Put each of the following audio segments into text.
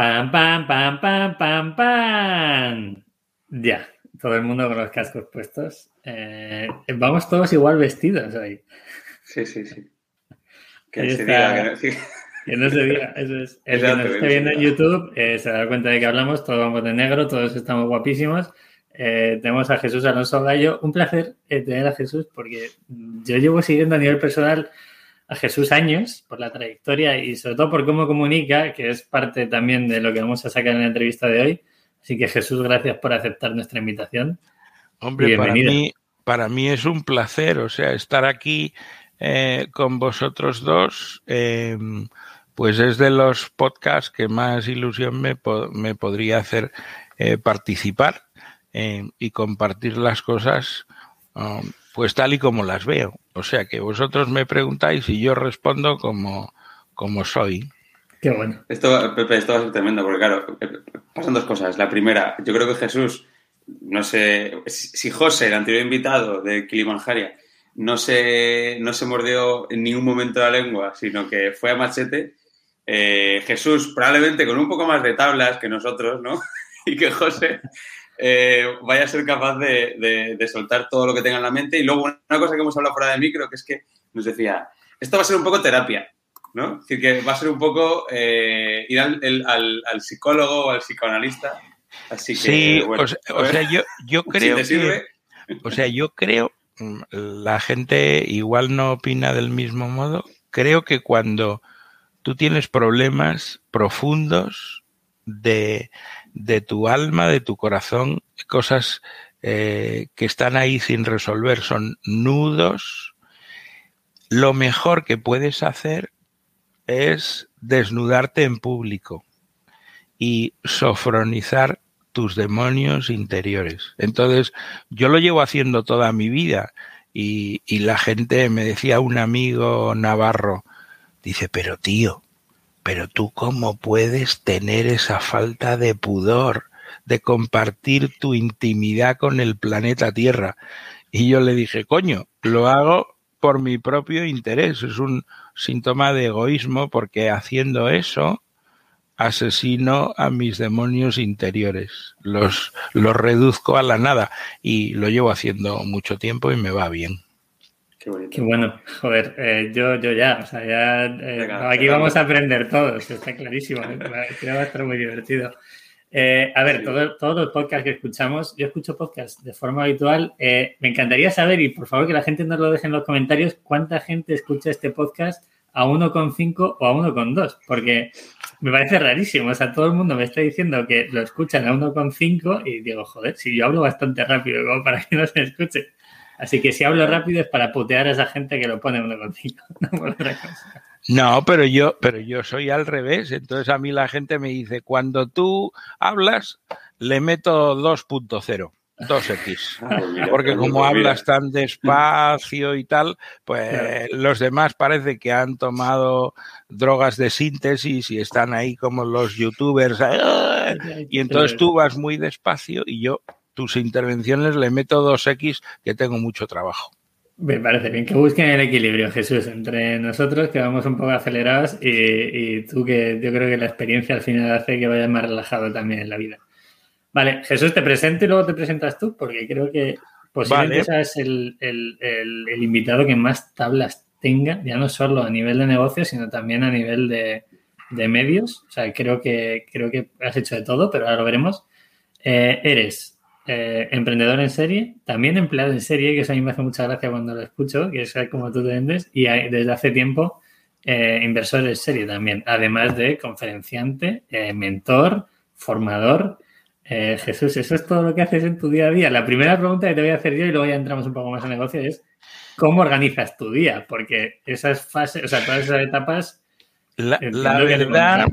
Pam, pam, pam, pam, pam, pam. Ya, todo el mundo con los cascos puestos. Eh, vamos todos igual vestidos hoy. Sí, sí, sí. Que se diga, que no, que no, se diga, eso es. El que nos esté viendo en YouTube eh, se da cuenta de que hablamos, todos vamos de negro, todos estamos guapísimos. Eh, tenemos a Jesús Alonso Gallo. Un placer tener a Jesús porque yo llevo siguiendo a nivel personal a Jesús años por la trayectoria y sobre todo por cómo comunica, que es parte también de lo que vamos a sacar en la entrevista de hoy. Así que Jesús, gracias por aceptar nuestra invitación. Hombre, para mí, para mí es un placer, o sea, estar aquí eh, con vosotros dos, eh, pues es de los podcasts que más ilusión me, me podría hacer eh, participar eh, y compartir las cosas um, pues tal y como las veo. O sea que vosotros me preguntáis y yo respondo como, como soy. Qué bueno. Esto, Pepe, esto va a ser tremendo, porque claro, pasan dos cosas. La primera, yo creo que Jesús, no sé, si José, el anterior invitado de Kilimanjaria, no se, no se mordió en ningún momento la lengua, sino que fue a machete, eh, Jesús probablemente con un poco más de tablas que nosotros, ¿no? y que José eh, vaya a ser capaz de, de, soltar todo lo que tenga en la mente. Y luego una cosa que hemos hablado fuera de micro, que es que nos decía, esto va a ser un poco terapia, ¿no? Es decir, que va a ser un poco eh, ir al, al, al, psicólogo o al psicoanalista. Así que, sí, bueno, o, sea, o sea, yo, yo creo si que, o sea, yo creo, mm, la gente igual no opina del mismo modo. Creo que cuando tú tienes problemas profundos de, de tu alma, de tu corazón, cosas eh, que están ahí sin resolver, son nudos. Lo mejor que puedes hacer es desnudarte en público y sofronizar tus demonios interiores. Entonces, yo lo llevo haciendo toda mi vida y, y la gente me decía, un amigo navarro, dice, pero tío, pero tú cómo puedes tener esa falta de pudor de compartir tu intimidad con el planeta Tierra. Y yo le dije, coño, lo hago por mi propio interés. Es un síntoma de egoísmo porque haciendo eso asesino a mis demonios interiores. Los, los reduzco a la nada y lo llevo haciendo mucho tiempo y me va bien. Qué, bueno, joder, eh, yo, yo ya, o sea, ya eh, aquí vamos a aprender todos, está clarísimo, ¿eh? creo que va a estar muy divertido. Eh, a ver, todo, todos los podcasts que escuchamos, yo escucho podcasts de forma habitual, me encantaría saber, y por favor que la gente nos lo deje en los comentarios, cuánta gente escucha este podcast a 1,5 o a 1,2, porque me parece rarísimo, o sea, todo el mundo me está diciendo que lo escuchan a 1,5 y digo, joder, si yo hablo bastante rápido, como para que no se escuche. Así que si hablo rápido es para putear a esa gente que lo pone uno contigo, no. No, pero yo, pero yo soy al revés. Entonces a mí la gente me dice, cuando tú hablas, le meto 2.0. 2x. Porque como hablas tan despacio y tal, pues los demás parece que han tomado drogas de síntesis y están ahí como los youtubers. Y entonces tú vas muy despacio y yo tus intervenciones le meto 2X que tengo mucho trabajo. Me parece bien que busquen el equilibrio, Jesús, entre nosotros que vamos un poco acelerados y, y, tú que yo creo que la experiencia al final hace que vayas más relajado también en la vida. Vale, Jesús, te presento y luego te presentas tú, porque creo que posiblemente vale. seas el, el, el, el, invitado que más tablas tenga, ya no solo a nivel de negocio, sino también a nivel de, de medios. O sea, creo que, creo que has hecho de todo, pero ahora lo veremos. Eh, eres eh, emprendedor en serie, también empleado en serie, que eso a mí me hace mucha gracia cuando lo escucho, que es como tú te vendes, y hay, desde hace tiempo eh, inversor en serie también, además de conferenciante, eh, mentor, formador. Jesús, ¿eso es todo lo que haces en tu día a día? La primera pregunta que te voy a hacer yo, y luego ya entramos un poco más en negocio, es ¿cómo organizas tu día? Porque esas fases, o sea, todas esas etapas... La, la verdad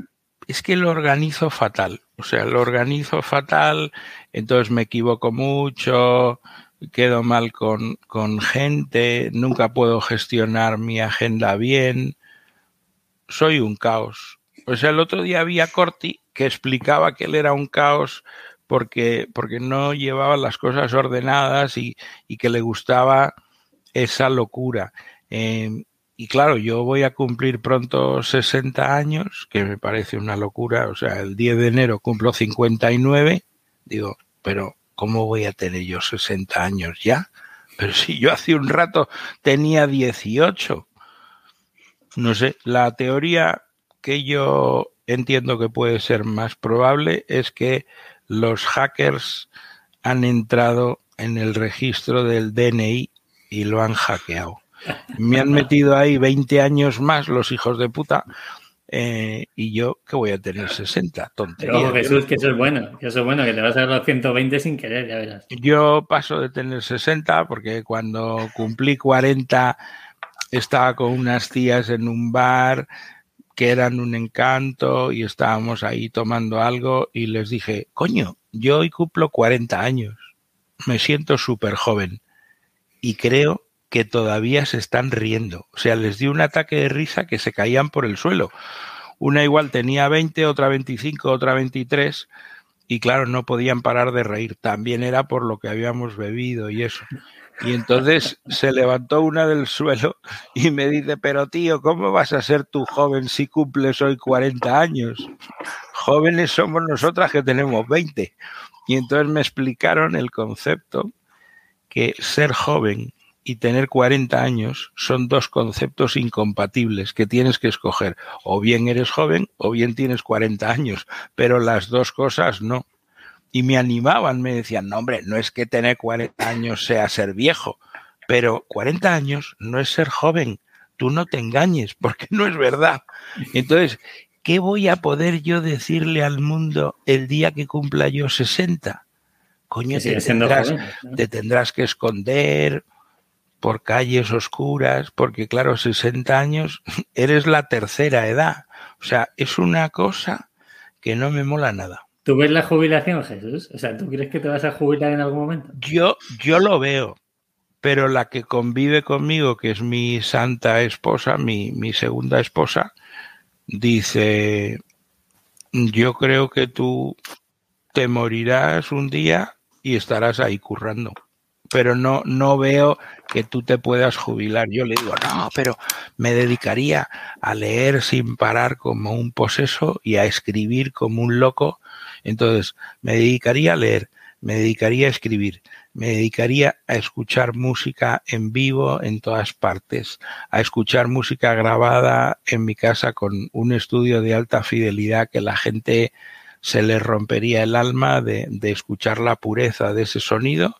es que lo organizo fatal. O sea, lo organizo fatal, entonces me equivoco mucho, quedo mal con, con gente, nunca puedo gestionar mi agenda bien. Soy un caos. O sea, el otro día había Corti que explicaba que él era un caos porque, porque no llevaba las cosas ordenadas y, y que le gustaba esa locura. Eh, y claro, yo voy a cumplir pronto 60 años, que me parece una locura. O sea, el 10 de enero cumplo 59. Digo, pero ¿cómo voy a tener yo 60 años ya? Pero si yo hace un rato tenía 18. No sé, la teoría que yo entiendo que puede ser más probable es que los hackers han entrado en el registro del DNI y lo han hackeado. Me han metido ahí 20 años más los hijos de puta eh, y yo que voy a tener 60, tontería. Jesús, que eso es bueno, que eso es bueno, que te vas a dar los 120 sin querer, ya verás. Yo paso de tener 60 porque cuando cumplí 40 estaba con unas tías en un bar que eran un encanto y estábamos ahí tomando algo y les dije, coño, yo hoy cumplo 40 años, me siento súper joven y creo que todavía se están riendo. O sea, les dio un ataque de risa que se caían por el suelo. Una igual tenía 20, otra 25, otra 23 y claro, no podían parar de reír. También era por lo que habíamos bebido y eso. Y entonces se levantó una del suelo y me dice, pero tío, ¿cómo vas a ser tú joven si cumples hoy 40 años? Jóvenes somos nosotras que tenemos 20. Y entonces me explicaron el concepto que ser joven y tener 40 años son dos conceptos incompatibles que tienes que escoger. O bien eres joven o bien tienes 40 años, pero las dos cosas no. Y me animaban, me decían, no hombre, no es que tener 40 años sea ser viejo, pero 40 años no es ser joven. Tú no te engañes, porque no es verdad. Entonces, ¿qué voy a poder yo decirle al mundo el día que cumpla yo 60? Coño, te tendrás, te tendrás que esconder, por calles oscuras, porque claro, 60 años, eres la tercera edad. O sea, es una cosa que no me mola nada. ¿Tú ves la jubilación, Jesús? O sea, ¿tú crees que te vas a jubilar en algún momento? Yo, yo lo veo, pero la que convive conmigo, que es mi santa esposa, mi, mi segunda esposa, dice, yo creo que tú te morirás un día y estarás ahí currando pero no, no veo que tú te puedas jubilar. Yo le digo, no, pero me dedicaría a leer sin parar como un poseso y a escribir como un loco. Entonces, me dedicaría a leer, me dedicaría a escribir, me dedicaría a escuchar música en vivo en todas partes, a escuchar música grabada en mi casa con un estudio de alta fidelidad que la gente se le rompería el alma de, de escuchar la pureza de ese sonido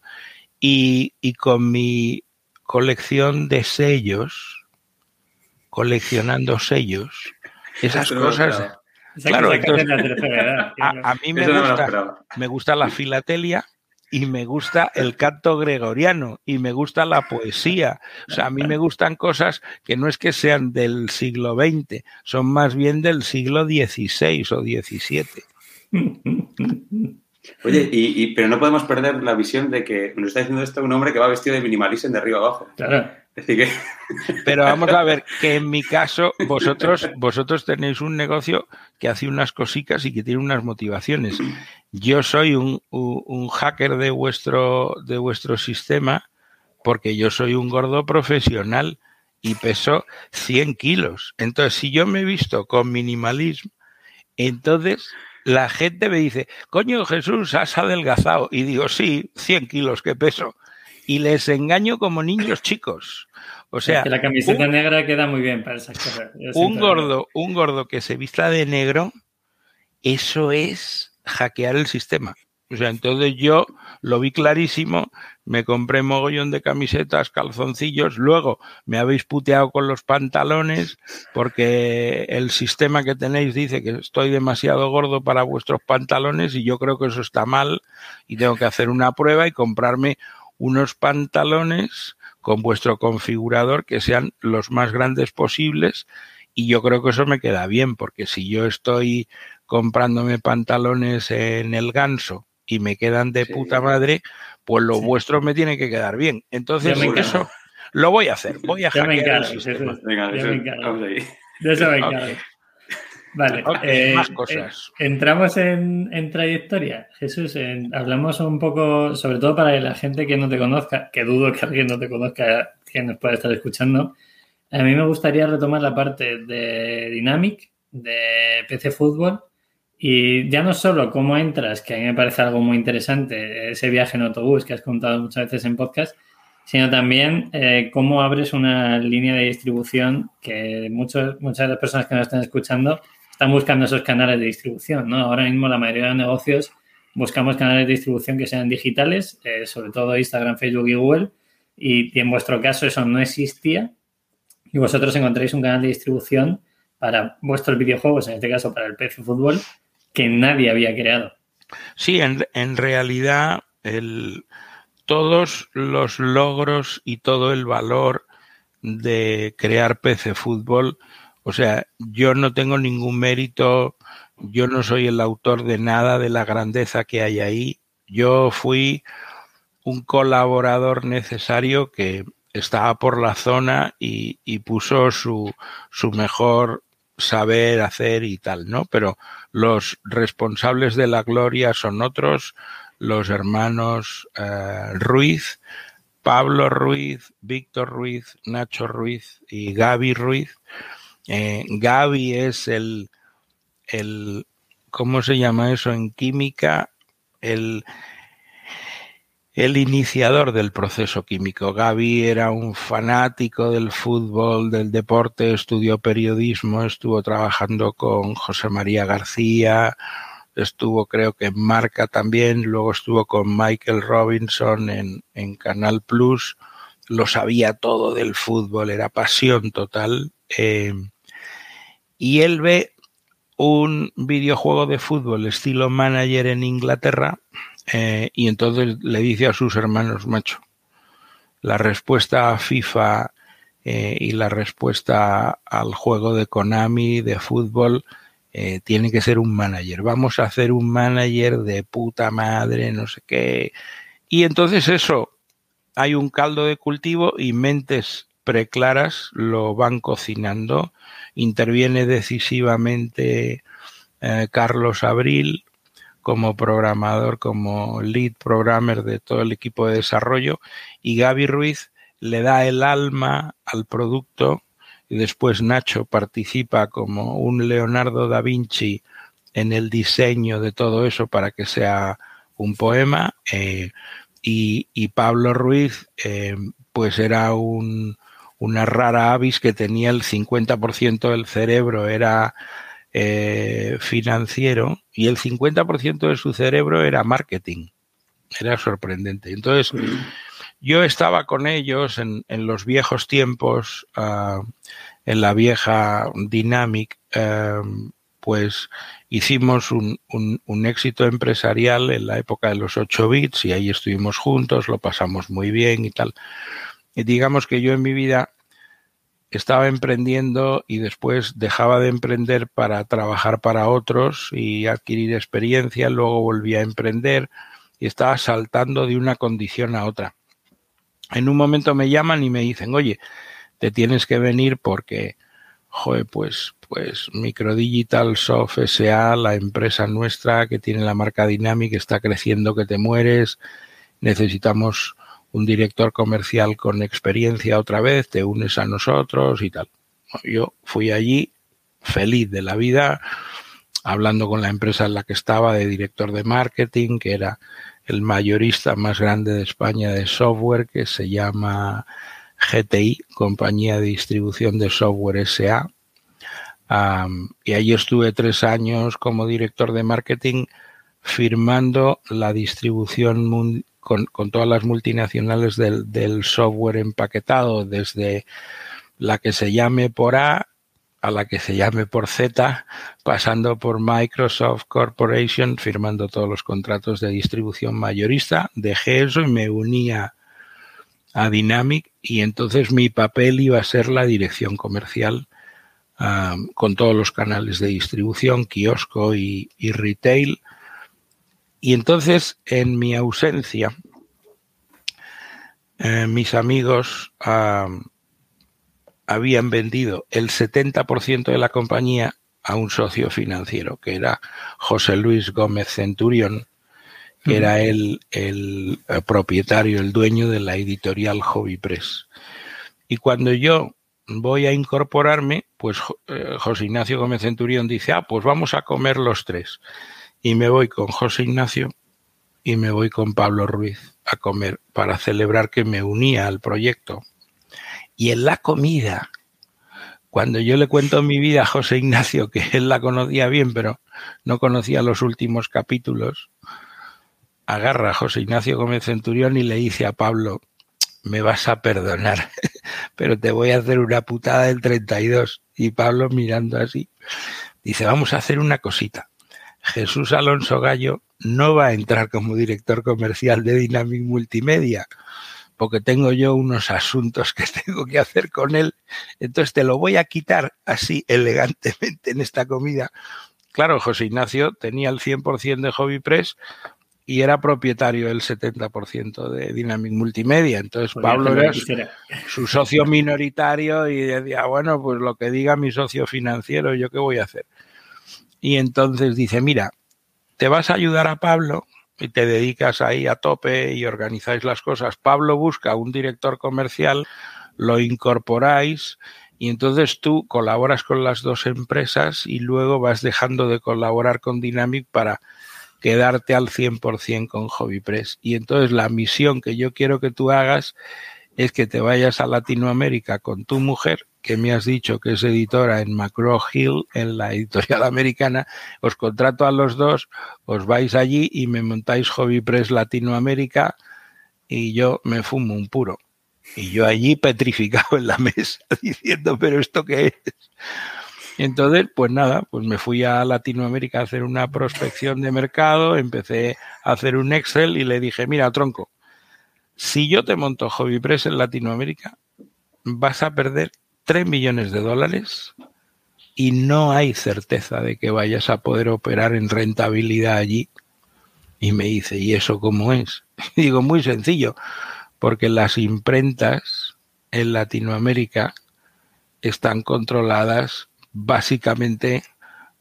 y, y con mi colección de sellos, coleccionando sellos, esas cosas. Claro, a, mí me gusta, me gusta la filatelia y me gusta el canto gregoriano y me gusta la poesía. O sea, a mí me gustan cosas que no es que sean del siglo XX, son más bien del siglo XVI o XVII. Oye, y, pero no podemos perder la visión de que nos está diciendo esto un hombre que va vestido de minimalismo de arriba abajo. Claro. que... Pero vamos a ver que en mi caso vosotros vosotros tenéis un negocio que hace unas cositas y que tiene unas motivaciones. Yo soy un, un hacker de vuestro de vuestro sistema porque yo soy un gordo profesional y peso 100 kilos. Entonces, si yo me he visto con minimalismo, entonces la gente me dice, coño Jesús, has adelgazado. Y digo, sí, 100 kilos que peso. Y les engaño como niños chicos. O sea, la camiseta negra queda muy bien para esas cosas. Un gordo, un gordo que se vista de negro, eso es hackear el sistema. O sea, entonces yo lo vi clarísimo, me compré mogollón de camisetas, calzoncillos, luego me habéis puteado con los pantalones porque el sistema que tenéis dice que estoy demasiado gordo para vuestros pantalones y yo creo que eso está mal y tengo que hacer una prueba y comprarme unos pantalones con vuestro configurador que sean los más grandes posibles y yo creo que eso me queda bien porque si yo estoy comprándome pantalones en el ganso y me quedan de puta madre, pues lo vuestro me tiene que quedar bien. Entonces, eso lo voy a hacer. Voy a hackear el sistema. Venga, De eso me Vale, eh, más cosas. Eh, entramos en, trayectoria. Jesús, hablamos un poco, sobre todo para la gente que no te conozca, que dudo que alguien no te conozca, que nos pueda estar escuchando. A mí me gustaría retomar la parte de Dynamic, de PC Fútbol, y ya no solo cómo entras, que a mí me parece algo muy interesante, ese viaje en autobús que has contado muchas veces en podcast, sino también eh, cómo abres una línea de distribución que muchos, muchas de las personas que nos están escuchando están buscando esos canales de distribución. ¿no? Ahora mismo la mayoría de los negocios buscamos canales de distribución que sean digitales, eh, sobre todo Instagram, Facebook y Google, y, en vuestro caso eso no existía y vosotros encontráis un canal de distribución para vuestros videojuegos, en este caso para el PC Fútbol, que nadie había creado. Sí, en, realidad todos los logros y todo el valor de crear PC Fútbol. O sea, yo no tengo ningún mérito, yo no soy el autor de nada de la grandeza que hay ahí. Yo fui un colaborador necesario que estaba por la zona y, y puso su, su mejor saber hacer y tal, ¿no? Pero los responsables de la gloria son otros, los hermanos eh, Ruiz, Pablo Ruiz, Víctor Ruiz, Nacho Ruiz y Gaby Ruiz. Eh, Gaby es el, el, ¿cómo se llama eso en química? El, el iniciador del proceso químico. Gaby era un fanático del fútbol, del deporte, estudió periodismo, estuvo trabajando con José María García, estuvo creo que en Marca también, luego estuvo con Michael Robinson en, Canal Plus, lo sabía todo del fútbol, era pasión total. Eh, y él ve un videojuego de fútbol estilo manager en Inglaterra eh, y entonces le dice a sus hermanos, macho, la respuesta a FIFA eh, y la respuesta al juego de Konami de fútbol eh, tiene que ser un manager. Vamos a hacer un manager de puta madre, no sé qué. Y entonces eso, hay un caldo de cultivo y mentes preclaras lo van cocinando. Interviene decisivamente Carlos Abril como programador, como lead programmer de todo el equipo de desarrollo. Y Gaby Ruiz le da el alma al producto y después Nacho participa como un Leonardo da Vinci en el diseño de todo eso para que sea un poema. Eh, y, y, Pablo Ruiz eh, pues era un, una rara avis que tenía el 50% del cerebro era eh, financiero y el 50% de su cerebro era marketing. Era sorprendente. Entonces, yo estaba con ellos en, en los viejos tiempos, uh, en la vieja Dynamic, uh, pues hicimos un, un, un, éxito empresarial en la época de los 8 bits y ahí estuvimos juntos, lo pasamos muy bien y tal. Y digamos que yo en mi vida estaba emprendiendo y después dejaba de emprender para trabajar para otros y adquirir experiencia, luego volví a emprender y estaba saltando de una condición a otra. En un momento me llaman y me dicen, oye, te tienes que venir porque, joder, pues, pues Microdigital Soft SA, la empresa nuestra que tiene la marca Dynamic, está creciendo que te mueres, necesitamos un director comercial con experiencia otra vez, te unes a nosotros y tal. Yo fui allí feliz de la vida, hablando con la empresa en la que estaba de director de marketing, que era el mayorista más grande de España de software que se llama GTI, Compañía de Distribución de Software SA. Y allí estuve tres años como director de marketing firmando la distribución con, todas las multinacionales del, software empaquetado, desde la que se llame por A a la que se llame por Z, pasando por Microsoft Corporation, firmando todos los contratos de distribución mayorista. Dejé eso y me unía a Dynamic y entonces mi papel iba a ser la dirección comercial um, con todos los canales de distribución, kiosco y, retail. Y entonces, en mi ausencia, eh, mis amigos habían vendido el 70% de la compañía a un socio financiero, que era José Luis Gómez Centurión, que era el, el, propietario, el dueño de la editorial Hobby Press. Y cuando yo voy a incorporarme, pues eh, José Ignacio Gómez Centurión dice, ah, pues vamos a comer los tres. Y me voy con José Ignacio y me voy con Pablo Ruiz a comer para celebrar que me unía al proyecto. Y en la comida, cuando yo le cuento mi vida a José Ignacio, que él la conocía bien, pero no conocía los últimos capítulos, agarra a José Ignacio Gómez Centurión y le dice a Pablo, me vas a perdonar, pero te voy a hacer una putada del 32. Y Pablo mirando así, dice, vamos a hacer una cosita. Jesús Alonso Gallo no va a entrar como director comercial de Dynamic Multimedia, porque tengo yo unos asuntos que tengo que hacer con él. Entonces te lo voy a quitar así elegantemente en esta comida. Claro, José Ignacio tenía el 100% de Hobby Press, y era propietario del 70% de Dynamic Multimedia. Entonces Pablo era su, socio minoritario y decía, bueno, pues lo que diga mi socio financiero, ¿yo qué voy a hacer? Y entonces dice, mira, te vas a ayudar a Pablo y te dedicas ahí a tope y organizáis las cosas. Pablo busca un director comercial, lo incorporáis y entonces tú colaboras con las dos empresas y luego vas dejando de colaborar con Dynamic para quedarte al 100% con HobbyPress. Y entonces la misión que yo quiero que tú hagas es que te vayas a Latinoamérica con tu mujer, que me has dicho que es editora en McGraw Hill, en la editorial americana, os contrato a los dos, os vais allí y me montáis HobbyPress Latinoamérica y yo me fumo un puro. Y yo allí petrificado en la mesa diciendo, pero ¿esto qué es? Entonces, pues nada, pues me fui a Latinoamérica a hacer una prospección de mercado, empecé a hacer un Excel y le dije, mira, tronco, si yo te monto HobbyPress en Latinoamérica, vas a perder 3 millones de dólares y no hay certeza de que vayas a poder operar en rentabilidad allí. Y me dice, ¿y eso cómo es? Y digo, muy sencillo, porque las imprentas en Latinoamérica están controladas básicamente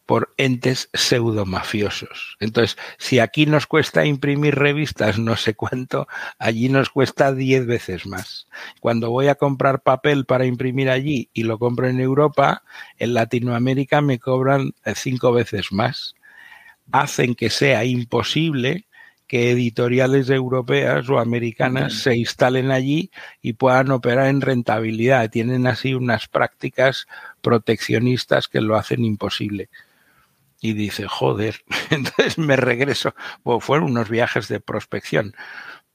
por entes pseudomafiosos. Entonces, si aquí nos cuesta imprimir revistas no sé cuánto, allí nos cuesta diez veces más. Cuando voy a comprar papel para imprimir allí y lo compro en Europa, en Latinoamérica me cobran cinco veces más. Hacen que sea imposible que editoriales europeas o americanas se instalen allí y puedan operar en rentabilidad. Tienen así unas prácticas proteccionistas que lo hacen imposible. Y dice, joder, entonces me regreso. Bueno, fueron unos viajes de prospección.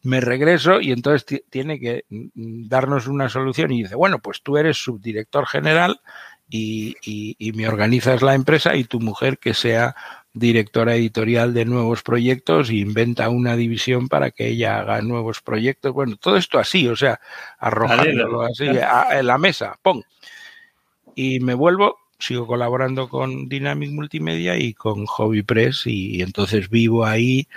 Me regreso y entonces tiene que mm, darnos una solución y dice, bueno, pues tú eres subdirector general y, y me organizas la empresa y tu mujer que sea directora editorial de nuevos proyectos e inventa una división para que ella haga nuevos proyectos. Bueno, todo esto así, o sea, arrojándolo así en la mesa, ¡pum! Y me vuelvo, sigo colaborando con Dynamic Multimedia y con Hobby Press y, entonces vivo ahí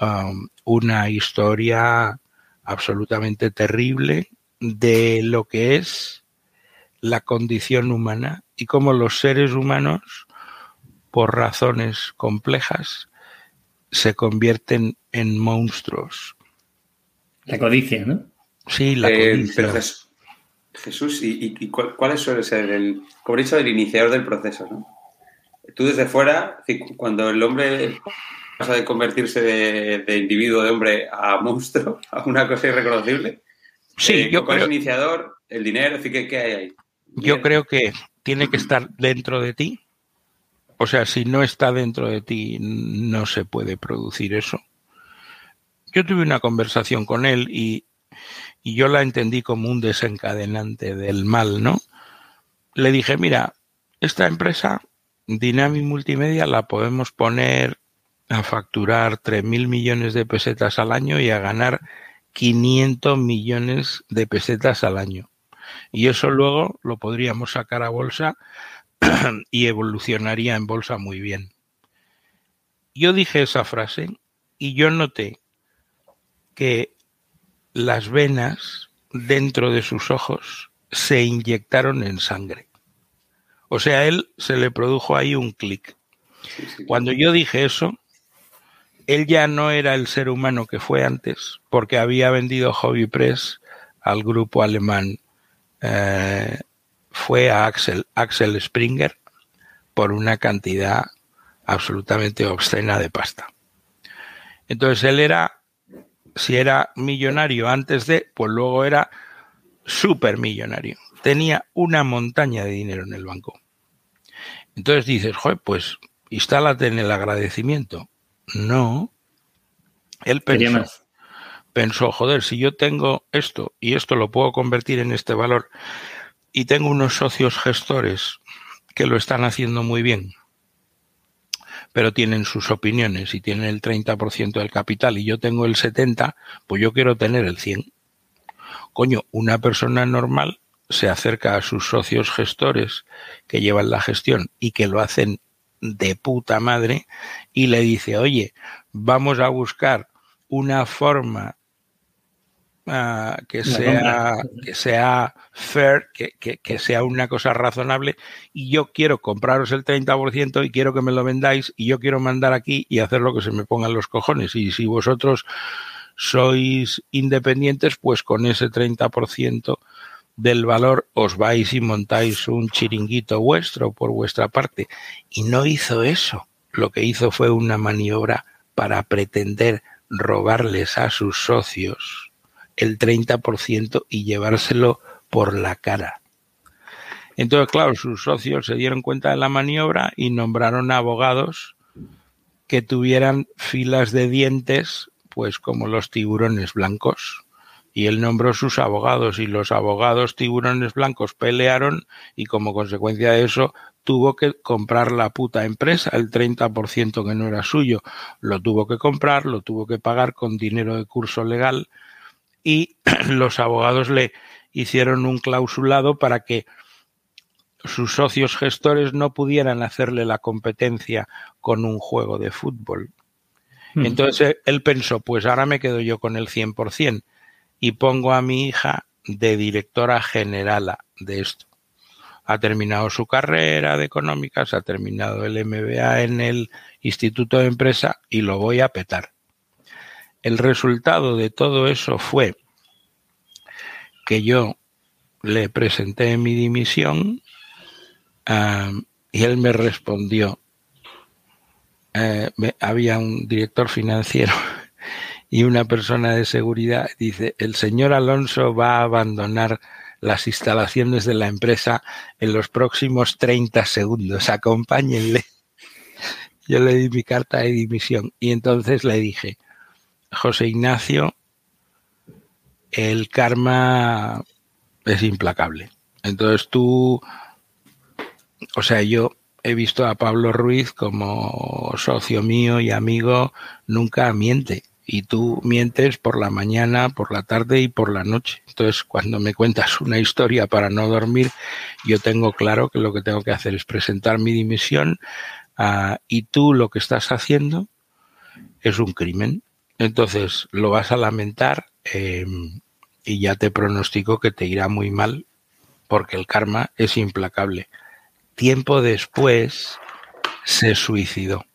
um, una historia absolutamente terrible de lo que es la condición humana y cómo los seres humanos por razones complejas, se convierten en monstruos. La codicia, ¿no? Sí, la eh, codicia. Jesús, ¿y, cuál, suele ser el, como he dicho, el iniciador del proceso? ¿no? Tú desde fuera, cuando el hombre pasa de convertirse de, individuo, de hombre, a monstruo, a una cosa irreconocible, sí, eh, yo ¿cuál es el iniciador? ¿El dinero? ¿qué, ¿Qué hay ahí? Yo creo que tiene que estar dentro de ti o sea, si no está dentro de ti, no se puede producir eso. Yo tuve una conversación con él y, yo la entendí como un desencadenante del mal, ¿no? Le dije, mira, esta empresa, Dynamic Multimedia, la podemos poner a facturar 3.000 millones de pesetas al año y a ganar 500 millones de pesetas al año. Y eso luego lo podríamos sacar a bolsa y evolucionaría en bolsa muy bien. Yo dije esa frase y yo noté que las venas dentro de sus ojos se inyectaron en sangre. O sea, a él se le produjo ahí un clic. Cuando yo dije eso, él ya no era el ser humano que fue antes, porque había vendido Hobby Press al grupo alemán eh, fue a Axel, Axel Springer por una cantidad absolutamente obscena de pasta. Entonces él era, si era millonario antes de, pues luego era supermillonario. Tenía una montaña de dinero en el banco. Entonces dices, joder, pues instálate en el agradecimiento. No. Él pensó, pensó, joder, si yo tengo esto y esto lo puedo convertir en este valor y tengo unos socios gestores que lo están haciendo muy bien, pero tienen sus opiniones y tienen el 30% del capital y yo tengo el 70%, pues yo quiero tener el 100%. Coño, una persona normal se acerca a sus socios gestores que llevan la gestión y que lo hacen de puta madre y le dice, oye, vamos a buscar una forma que, sea, que sea fair, que, que, sea una cosa razonable y yo quiero compraros el 30% y quiero que me lo vendáis y yo quiero mandar aquí y hacer lo que se me pongan los cojones. Y si vosotros sois independientes, pues con ese 30% del valor os vais y montáis un chiringuito vuestro por vuestra parte. Y no hizo eso. Lo que hizo fue una maniobra para pretender robarles a sus socios el 30% y llevárselo por la cara. Entonces, claro, sus socios se dieron cuenta de la maniobra y nombraron abogados que tuvieran filas de dientes, pues como los tiburones blancos. Y él nombró sus abogados y los abogados tiburones blancos pelearon y como consecuencia de eso tuvo que comprar la puta empresa, el 30% que no era suyo, lo tuvo que comprar, lo tuvo que pagar con dinero de curso legal y los abogados le hicieron un clausulado para que sus socios gestores no pudieran hacerle la competencia con un juego de fútbol. Hmm. Entonces él pensó, pues ahora me quedo yo con el 100% y pongo a mi hija de directora general de esto. Ha terminado su carrera de económicas, ha terminado el MBA en el Instituto de Empresa y lo voy a petar. El resultado de todo eso fue que yo le presenté mi dimisión y él me respondió. Eh, había un director financiero y una persona de seguridad. Dice, el señor Alonso va a abandonar las instalaciones de la empresa en los próximos 30 segundos. Acompáñenle. Yo le di mi carta de dimisión y entonces le dije, José Ignacio, el karma es implacable. Entonces tú, o sea, yo he visto a Pablo Ruiz como socio mío y amigo, nunca miente. Y tú mientes por la mañana, por la tarde y por la noche. Entonces, cuando me cuentas una historia para no dormir, yo tengo claro que lo que tengo que hacer es presentar mi dimisión uh, y tú lo que estás haciendo es un crimen. Entonces lo vas a lamentar eh, y ya te pronostico que te irá muy mal porque el karma es implacable. Tiempo después se suicidó.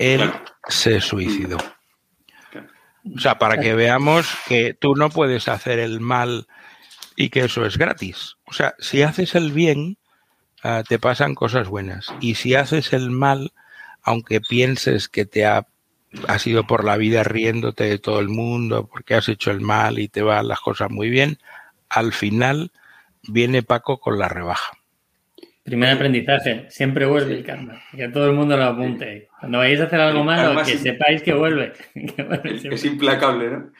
Él se suicidó. O sea, para que veamos que tú no puedes hacer el mal y que eso es gratis. O sea, si haces el bien, ah, te pasan cosas buenas. Y si haces el mal, aunque pienses que te ha has ido por la vida riéndote de todo el mundo porque has hecho el mal y te van las cosas muy bien, al final viene Paco con la rebaja. Primer aprendizaje, siempre vuelve el karma, que todo el mundo lo apunte. Cuando vayáis a hacer algo malo, que sepáis que vuelve. es implacable, ¿no?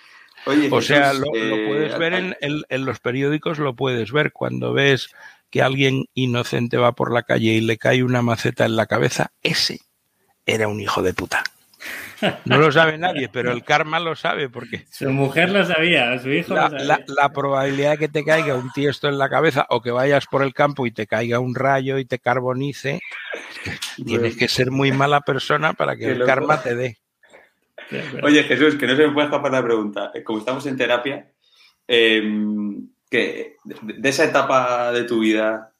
o sea, lo, eh, puedes ver en, en, los periódicos, lo puedes ver cuando ves que alguien inocente va por la calle y le cae una maceta en la cabeza, ese era un hijo de puta. No lo sabe nadie, pero el karma lo sabe porque... Su mujer lo sabía, su hijo la, lo sabía. La, probabilidad de que te caiga un tiesto en la cabeza o que vayas por el campo y te caiga un rayo y te carbonice, tienes que ser muy mala persona para que el karma te dé. Oye, Jesús, que no se me puede escapar la pregunta. Eh, como estamos en terapia, em, que de esa etapa de tu vida,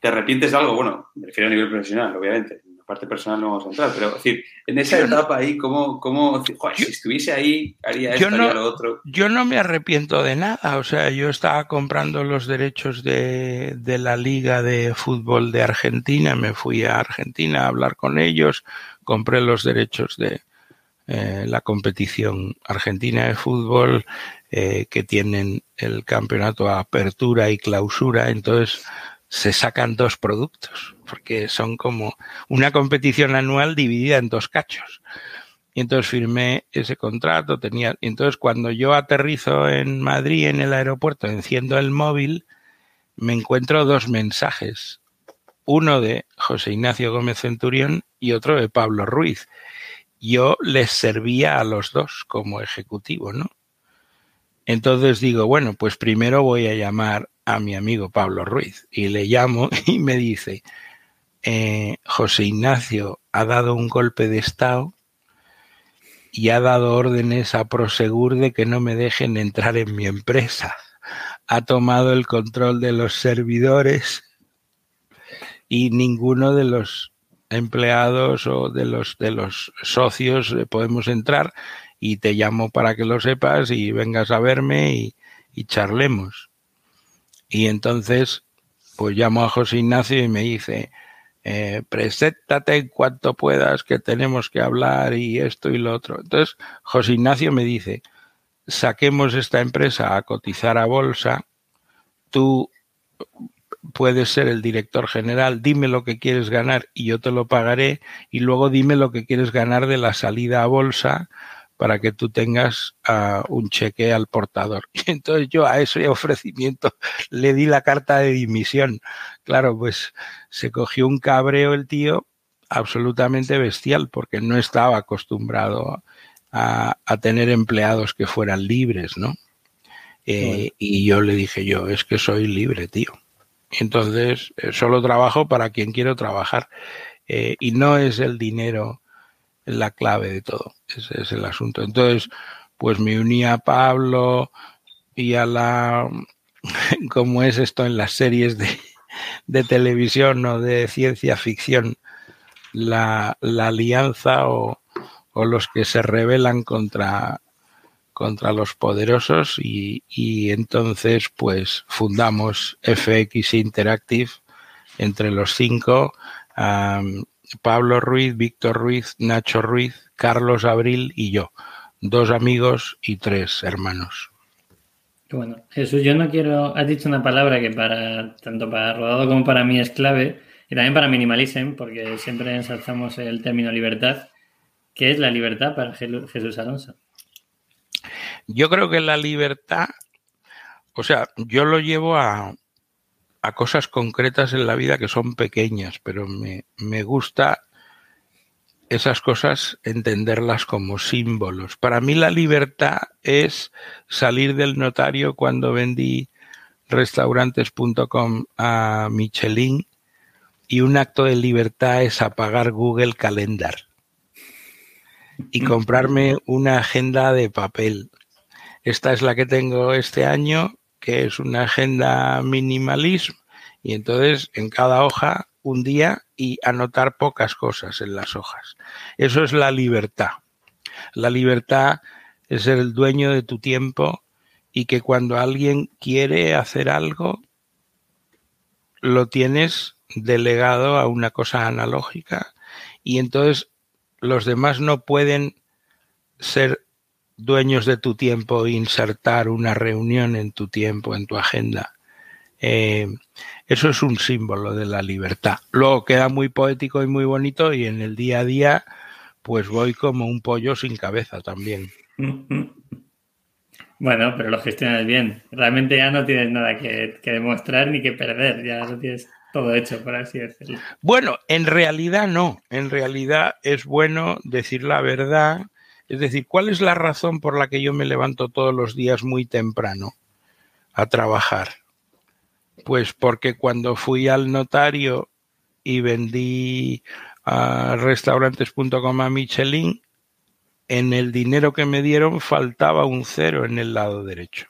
¿te arrepientes de algo? Bueno, me refiero a nivel profesional, obviamente parte personal no vamos a entrar, pero decir, en esa etapa ahí, ¿cómo, cómo si estuviese ahí, haría esto, haría lo otro? Yo no me arrepiento de nada, o sea, yo estaba comprando los derechos de, de la Liga de Fútbol de Argentina, me fui a Argentina a hablar con ellos, compré los derechos de eh, la competición argentina de fútbol, eh, que tienen el campeonato a apertura y clausura, entonces se sacan dos productos, porque son como una competición anual dividida en dos cachos. Y entonces firmé ese contrato, tenía, y entonces cuando yo aterrizo en Madrid en el aeropuerto, enciendo el móvil, me encuentro dos mensajes, uno de José Ignacio Gómez Centurión y otro de Pablo Ruiz. Yo les servía a los dos como ejecutivo, ¿no? Entonces digo, bueno, pues primero voy a llamar a mi amigo Pablo Ruiz y le llamo y me dice, eh, José Ignacio ha dado un golpe de Estado y ha dado órdenes a Prosegur de que no me dejen entrar en mi empresa. Ha tomado el control de los servidores y ninguno de los empleados o de los de los socios podemos entrar y te llamo para que lo sepas y vengas a verme y, y charlemos. Y entonces, pues llamo a José Ignacio y me dice, eh, preséntate en cuanto puedas, que tenemos que hablar y esto y lo otro. Entonces, José Ignacio me dice, saquemos esta empresa a cotizar a bolsa, tú puedes ser el director general, dime lo que quieres ganar y yo te lo pagaré, y luego dime lo que quieres ganar de la salida a bolsa para que tú tengas uh, un cheque al portador. Y entonces yo a ese ofrecimiento le di la carta de dimisión. Claro, pues se cogió un cabreo el tío absolutamente bestial porque no estaba acostumbrado a, a tener empleados que fueran libres, ¿no? Eh, y yo le dije yo, es que soy libre, tío. Entonces, eh, solo trabajo para quien quiero trabajar. Eh, y no es el dinero la clave de todo. Ese es el asunto. Entonces, pues me uní a Pablo y a la, como es esto en las series de, de televisión o de ciencia ficción, la, la alianza o, o, los que se rebelan contra, contra los poderosos y, y entonces pues fundamos FX Interactive entre los cinco. Pablo Ruiz, Víctor Ruiz, Nacho Ruiz, Carlos Abril y yo. Dos amigos y tres hermanos. Bueno, Jesús, yo no quiero. Has dicho una palabra que para tanto para Rodado como para mí es clave, y también para Minimalism, porque siempre ensalzamos el término libertad. ¿Qué es la libertad para Jesús Alonso? Yo creo que la libertad, o sea, yo lo llevo a, a cosas concretas en la vida que son pequeñas, pero me, me gusta esas cosas entenderlas como símbolos. Para mí la libertad es salir del notario cuando vendí restaurantes.com a Michelin y un acto de libertad es apagar Google Calendar y comprarme una agenda de papel. Esta es la que tengo este año que es una agenda minimalismo y entonces en cada hoja un día y anotar pocas cosas en las hojas. Eso es la libertad. La libertad es ser el dueño de tu tiempo y que cuando alguien quiere hacer algo, lo tienes delegado a una cosa analógica y entonces los demás no pueden ser dueños de tu tiempo insertar una reunión en tu tiempo, en tu agenda. Eh, eso es un símbolo de la libertad. Luego queda muy poético y muy bonito y en el día a día pues voy como un pollo sin cabeza también. Bueno, pero lo gestionas bien. Realmente ya no tienes nada que, que demostrar ni que perder, ya lo tienes todo hecho, por así decirlo. Bueno, en realidad no. En realidad es bueno decir la verdad es decir, ¿cuál es la razón por la que yo me levanto todos los días muy temprano a trabajar? Pues porque cuando fui al notario y vendí a restaurantes.com a Michelin, en el dinero que me dieron faltaba un cero en el lado derecho.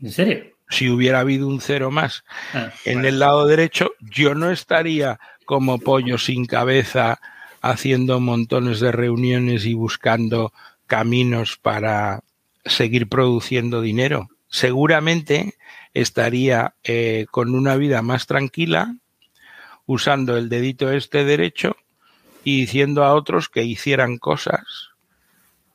¿En serio? si hubiera habido un cero más ah, en el lado derecho, yo no estaría como pollo sin cabeza haciendo montones de reuniones y buscando caminos para seguir produciendo dinero. Seguramente estaría eh, con una vida más tranquila, usando el dedito este derecho y diciendo a otros que hicieran cosas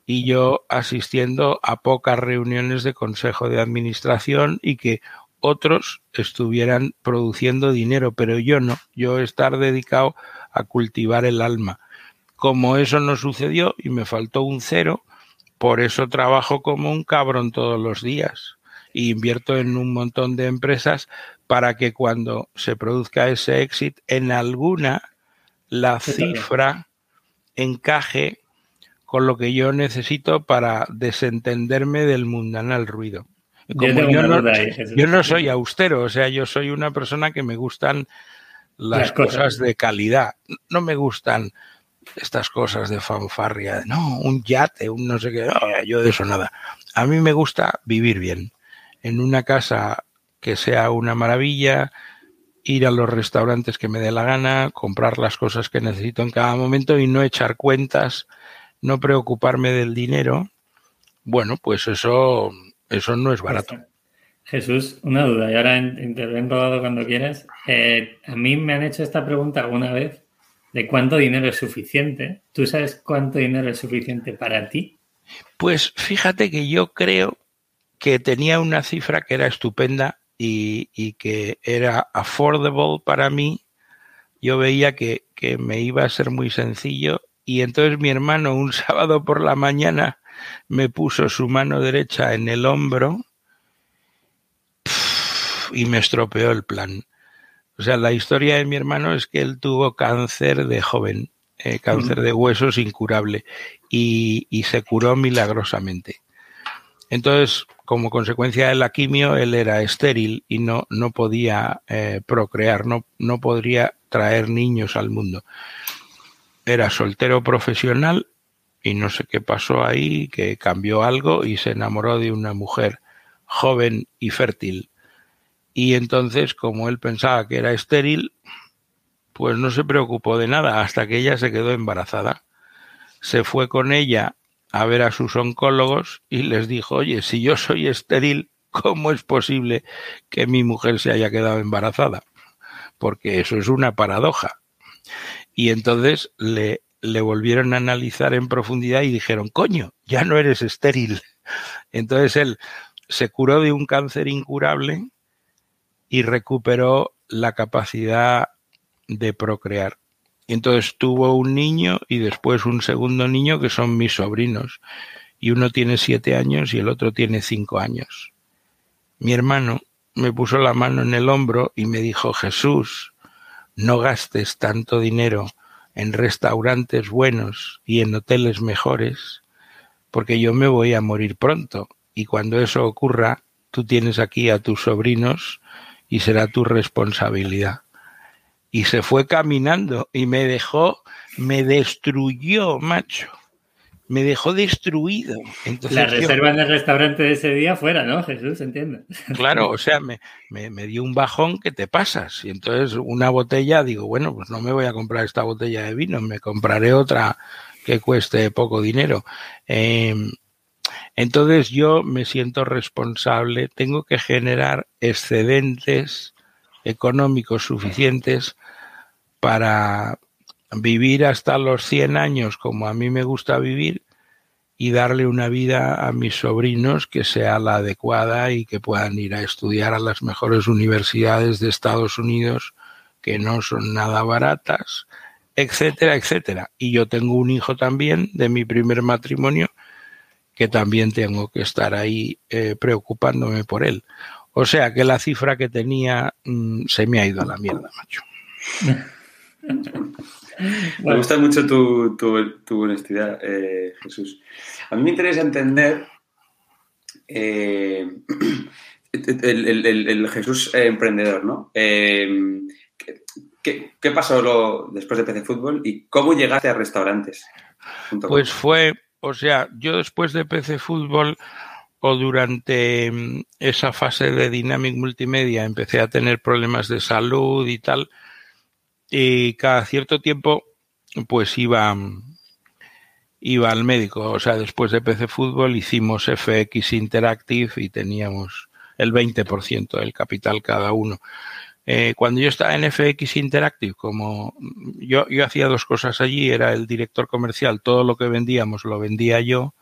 y yo asistiendo a pocas reuniones de consejo de administración y que otros estuvieran produciendo dinero, pero yo no, yo estar dedicado a cultivar el alma. Como eso no sucedió y me faltó un cero, por eso trabajo como un cabrón todos los días y invierto en un montón de empresas para que cuando se produzca ese éxito, en alguna la cifra encaje con lo que yo necesito para desentenderme del mundanal ruido. yo, no, soy austero, o sea, yo soy una persona que me gustan las, cosas. de calidad. No me gustan estas cosas de fanfarria, no, un yate, un no sé qué, yo de eso nada. A mí me gusta vivir bien, en una casa que sea una maravilla, ir a los restaurantes que me dé la gana, comprar las cosas que necesito en cada momento y no echar cuentas no preocuparme del dinero, bueno, pues eso, eso no es barato. Jesús, una duda, y ahora intervengo cuando quieras. Eh, a mí me han hecho esta pregunta alguna vez de cuánto dinero es suficiente. ¿Tú sabes cuánto dinero es suficiente para ti? Pues fíjate que yo creo que tenía una cifra que era estupenda y, y que era affordable para mí. Yo veía que, que me iba a ser muy sencillo y entonces mi hermano un sábado por la mañana me puso su mano derecha en el hombro y me estropeó el plan. O sea, la historia de mi hermano es que él tuvo cáncer de joven, eh, cáncer de huesos incurable, y, se curó milagrosamente. Entonces, como consecuencia de la quimio, él era estéril y no, no podía eh, procrear, no, no podría traer niños al mundo era soltero profesional y no sé qué pasó ahí, que cambió algo y se enamoró de una mujer joven y fértil. Y entonces, como él pensaba que era estéril, pues no se preocupó de nada hasta que ella se quedó embarazada. Se fue con ella a ver a sus oncólogos y les dijo, oye, si yo soy estéril, ¿cómo es posible que mi mujer se haya quedado embarazada? Porque eso es una paradoja y entonces le, le volvieron a analizar en profundidad y dijeron, coño, ya no eres estéril. Entonces él se curó de un cáncer incurable y recuperó la capacidad de procrear. Y entonces tuvo un niño y después un segundo niño que son mis sobrinos. Y uno tiene siete años y el otro tiene cinco años. Mi hermano me puso la mano en el hombro y me dijo, Jesús, no gastes tanto dinero en restaurantes buenos y en hoteles mejores, porque yo me voy a morir pronto y cuando eso ocurra, tú tienes aquí a tus sobrinos y será tu responsabilidad. Y se fue caminando y me dejó, me destruyó, macho me dejó destruido. Entonces, la reserva en el restaurante de ese día fuera, ¿no? Jesús, entiende. Claro, o sea, me, me, dio un bajón que te pasas. Y entonces una botella, digo, bueno, pues no me voy a comprar esta botella de vino, me compraré otra que cueste poco dinero. Em, entonces yo me siento responsable, tengo que generar excedentes económicos suficientes para vivir hasta los 100 años como a mí me gusta vivir y darle una vida a mis sobrinos que sea la adecuada y que puedan ir a estudiar a las mejores universidades de Estados Unidos que no son nada baratas, etcétera, etcétera. Y yo tengo un hijo también de mi primer matrimonio que también tengo que estar ahí eh, preocupándome por él. O sea que la cifra que tenía mm, se me ha ido a la mierda, macho. Me gusta mucho tu, tu, honestidad, eh, Jesús. A mí me interesa entender eh, el, Jesús emprendedor, ¿no? Eh, ¿qué, pasó después de PC Fútbol y cómo llegaste a restaurantes? Pues fue, o sea, yo después de PC Fútbol o durante mm, esa fase de Dynamic Multimedia empecé a tener problemas de salud y tal, y cada cierto tiempo pues iba, iba al médico. O sea, después de PC Fútbol hicimos FX Interactive y teníamos el 20% del capital cada uno. Eh, cuando yo estaba en FX Interactive, como yo, yo hacía dos cosas allí, era el director comercial, todo lo que vendíamos lo vendía yo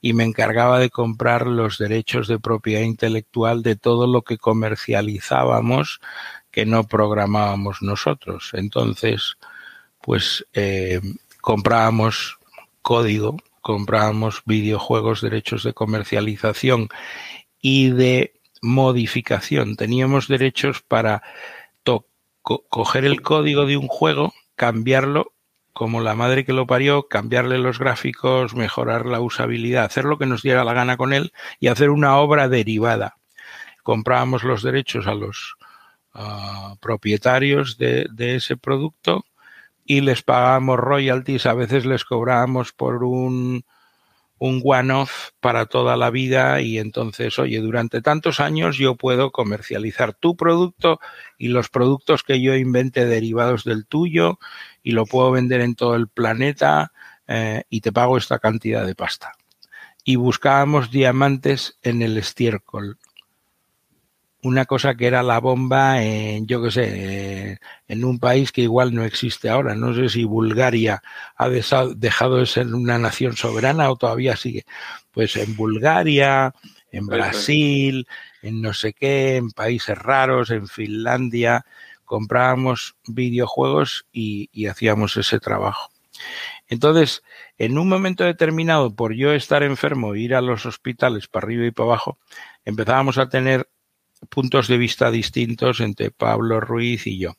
y me encargaba de comprar los derechos de propiedad intelectual de todo lo que comercializábamos que no programábamos nosotros. Entonces, pues eh, comprábamos código, comprábamos videojuegos, derechos de comercialización y de modificación. Teníamos derechos para coger el código de un juego, cambiarlo como la madre que lo parió, cambiarle los gráficos, mejorar la usabilidad, hacer lo que nos diera la gana con él y hacer una obra derivada. Comprábamos los derechos a los propietarios de, de, ese producto y les pagábamos royalties, a veces les cobrábamos por un, un one-off para toda la vida y entonces, oye, durante tantos años yo puedo comercializar tu producto y los productos que yo invente derivados del tuyo y lo puedo vender en todo el planeta eh, y te pago esta cantidad de pasta. Y buscábamos diamantes en el estiércol una cosa que era la bomba en, yo qué sé, en un país que igual no existe ahora. No sé si Bulgaria ha dejado de ser una nación soberana o todavía sigue. Pues en Bulgaria, en Brasil, en no sé qué, en países raros, en Finlandia, comprábamos videojuegos y, y hacíamos ese trabajo. Entonces, en un momento determinado, por yo estar enfermo, ir a los hospitales para arriba y para abajo, empezábamos a tener puntos de vista distintos entre Pablo Ruiz y yo.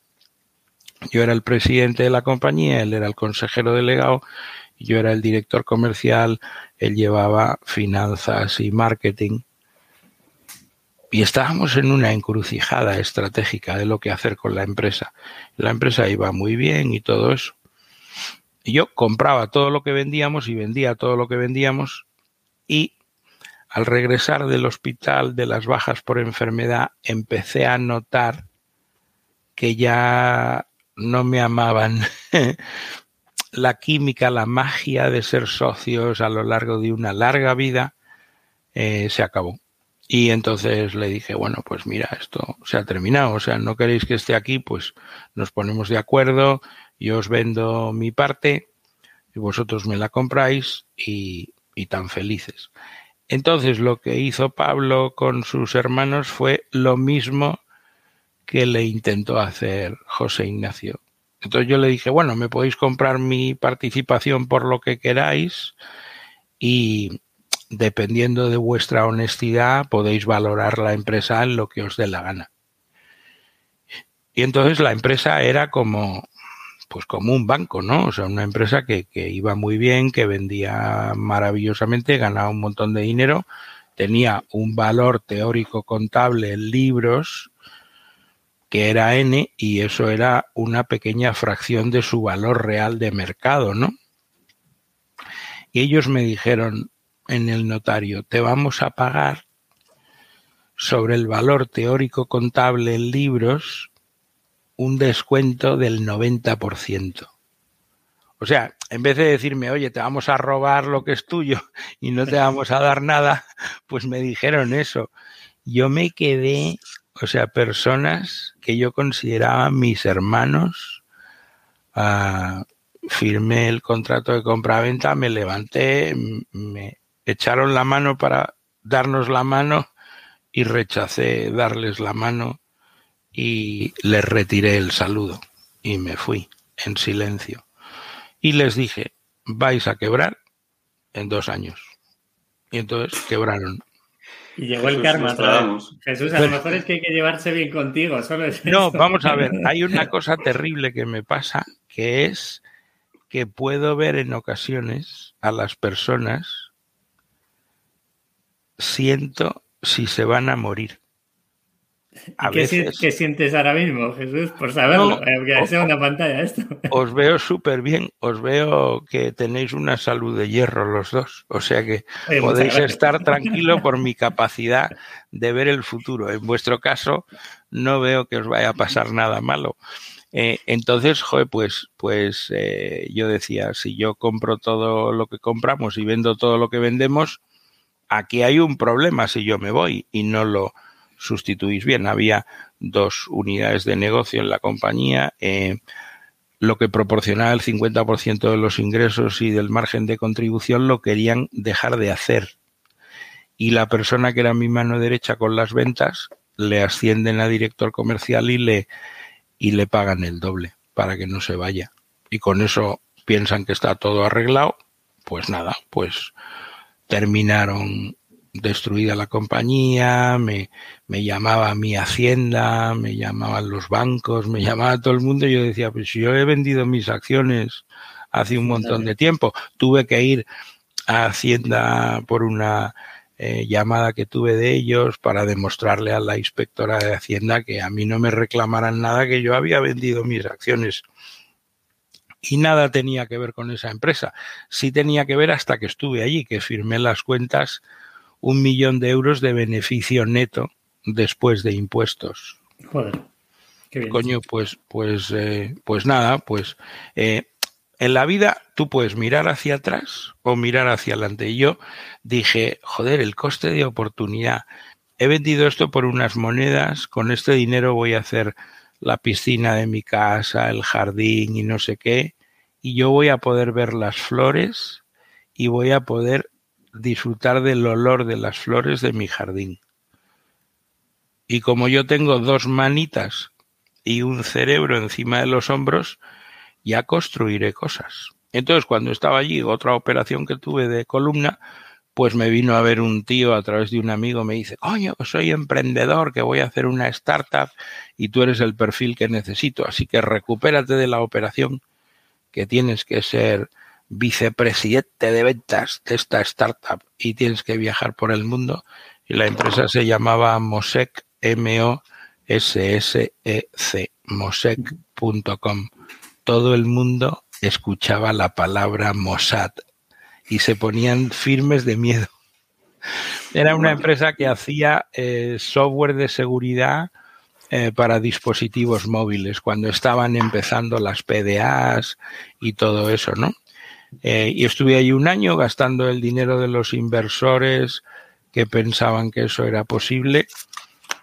Yo era el presidente de la compañía, él era el consejero delegado, yo era el director comercial, él llevaba finanzas y marketing. Y estábamos en una encrucijada estratégica de lo que hacer con la empresa. La empresa iba muy bien y todo eso. Y yo compraba todo lo que vendíamos y vendía todo lo que vendíamos y al regresar del hospital de las bajas por enfermedad, empecé a notar que ya no me amaban. la química, la magia de ser socios a lo largo de una larga vida eh, se acabó. Y entonces le dije, bueno, pues mira, esto se ha terminado. O sea, no queréis que esté aquí, pues nos ponemos de acuerdo, yo os vendo mi parte y vosotros me la compráis y, y tan felices. Entonces lo que hizo Pablo con sus hermanos fue lo mismo que le intentó hacer José Ignacio. Entonces yo le dije, bueno, me podéis comprar mi participación por lo que queráis y dependiendo de vuestra honestidad podéis valorar la empresa en lo que os dé la gana. Y entonces la empresa era como, pues como un banco, ¿no? O sea, una empresa que, que iba muy bien, que vendía maravillosamente, ganaba un montón de dinero, tenía un valor teórico contable en libros que era N y eso era una pequeña fracción de su valor real de mercado, ¿no? Y ellos me dijeron en el notario, te vamos a pagar sobre el valor teórico contable en libros un descuento del 90%. O sea, en vez de decirme, oye, te vamos a robar lo que es tuyo y no te vamos a dar nada, pues me dijeron eso. Yo me quedé, o sea, personas que yo consideraba mis hermanos, uh, firmé el contrato de compra-venta, me levanté, me echaron la mano para darnos la mano y rechacé darles la mano y les retiré el saludo y me fui en silencio. Y les dije, vais a quebrar en dos años. Y entonces quebraron. Y llegó el karma. Jesús, a lo mejor es que hay que llevarse bien contigo. Solo no, vamos a ver. Hay una cosa terrible que me pasa, que es que puedo ver en ocasiones a las personas, siento si se van a morir. ¿Qué, sientes ahora mismo, Jesús? Por saberlo, que sea una pantalla esto. Os veo súper bien, os veo que tenéis una salud de hierro los dos, o sea que podéis estar tranquilo por mi capacidad de ver el futuro. En vuestro caso, no veo que os vaya a pasar nada malo. Eh, entonces, joder, pues, pues eh, yo decía, si yo compro todo lo que compramos y vendo todo lo que vendemos, aquí hay un problema si yo me voy y no lo sustituís bien. Había dos unidades de negocio en la compañía. Eh, lo que proporcionaba el 50% de los ingresos y del margen de contribución lo querían dejar de hacer. Y la persona que era mi mano derecha con las ventas le ascienden a director comercial y le, y le pagan el doble para que no se vaya. Y con eso piensan que está todo arreglado. Pues nada, pues terminaron destruida la compañía, me, me llamaba mi hacienda, me llamaban los bancos, me llamaba todo el mundo y yo decía, pues si yo he vendido mis acciones hace un montón de tiempo, tuve que ir a Hacienda por una eh, llamada que tuve de ellos para demostrarle a la inspectora de Hacienda que a mí no me reclamaran nada, que yo había vendido mis acciones. Y nada tenía que ver con esa empresa. Sí tenía que ver hasta que estuve allí, que firmé las cuentas un millón de euros de beneficio neto después de impuestos. Joder. Qué bien. Coño, pues, pues, eh, pues nada, pues eh, en la vida tú puedes mirar hacia atrás o mirar hacia adelante. Y yo dije, joder, el coste de oportunidad. He vendido esto por unas monedas, con este dinero voy a hacer la piscina de mi casa, el jardín y no sé qué, y yo voy a poder ver las flores y voy a poder disfrutar del olor de las flores de mi jardín. Y como yo tengo dos manitas y un cerebro encima de los hombros, ya construiré cosas. Entonces, cuando estaba allí, otra operación que tuve de columna, pues me vino a ver un tío a través de un amigo, me dice, coño, soy emprendedor, que voy a hacer una startup y tú eres el perfil que necesito, así que recupérate de la operación, que tienes que ser vicepresidente de ventas de esta startup y tienes que viajar por el mundo. Y la empresa se llamaba Mosec, M-O-S-S-E-C, mosec.com. Todo el mundo escuchaba la palabra Mossad y se ponían firmes de miedo. Era una empresa que hacía eh, software de seguridad eh, para dispositivos móviles, cuando estaban empezando las PDAs y todo eso, ¿no? Eh, y estuve ahí un año gastando el dinero de los inversores que pensaban que eso era posible.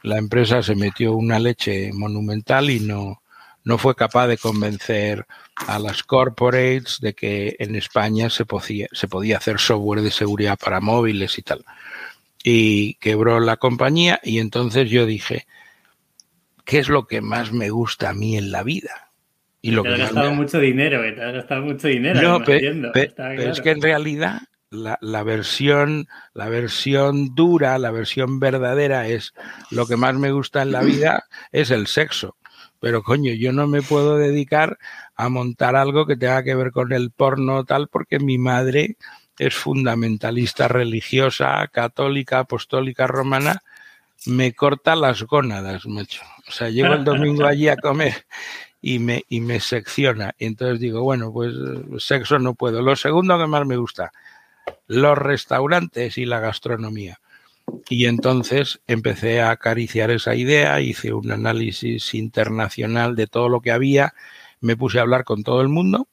La empresa se metió una leche monumental y no, no fue capaz de convencer a las corporates de que en España se podía, se podía hacer software de seguridad para móviles y tal. Y quebró la compañía y entonces yo dije, ¿qué es lo que más me gusta a mí en la vida? Y lo te has gastado mucho dinero, te has gastado mucho dinero. No, pero, es que en realidad la, la, versión, la versión dura, la versión verdadera es lo que más me gusta en la vida es el sexo. Pero coño, yo no me puedo dedicar a montar algo que tenga que ver con el porno tal porque mi madre es fundamentalista religiosa, católica, apostólica, romana, me corta las gónadas, macho. O sea, llego el domingo allí a comer y me, y me secciona. Entonces digo, bueno, pues sexo no puedo. Lo segundo que más me gusta, los restaurantes y la gastronomía. Y entonces empecé a acariciar esa idea, hice un análisis internacional de todo lo que había, me puse a hablar con todo el mundo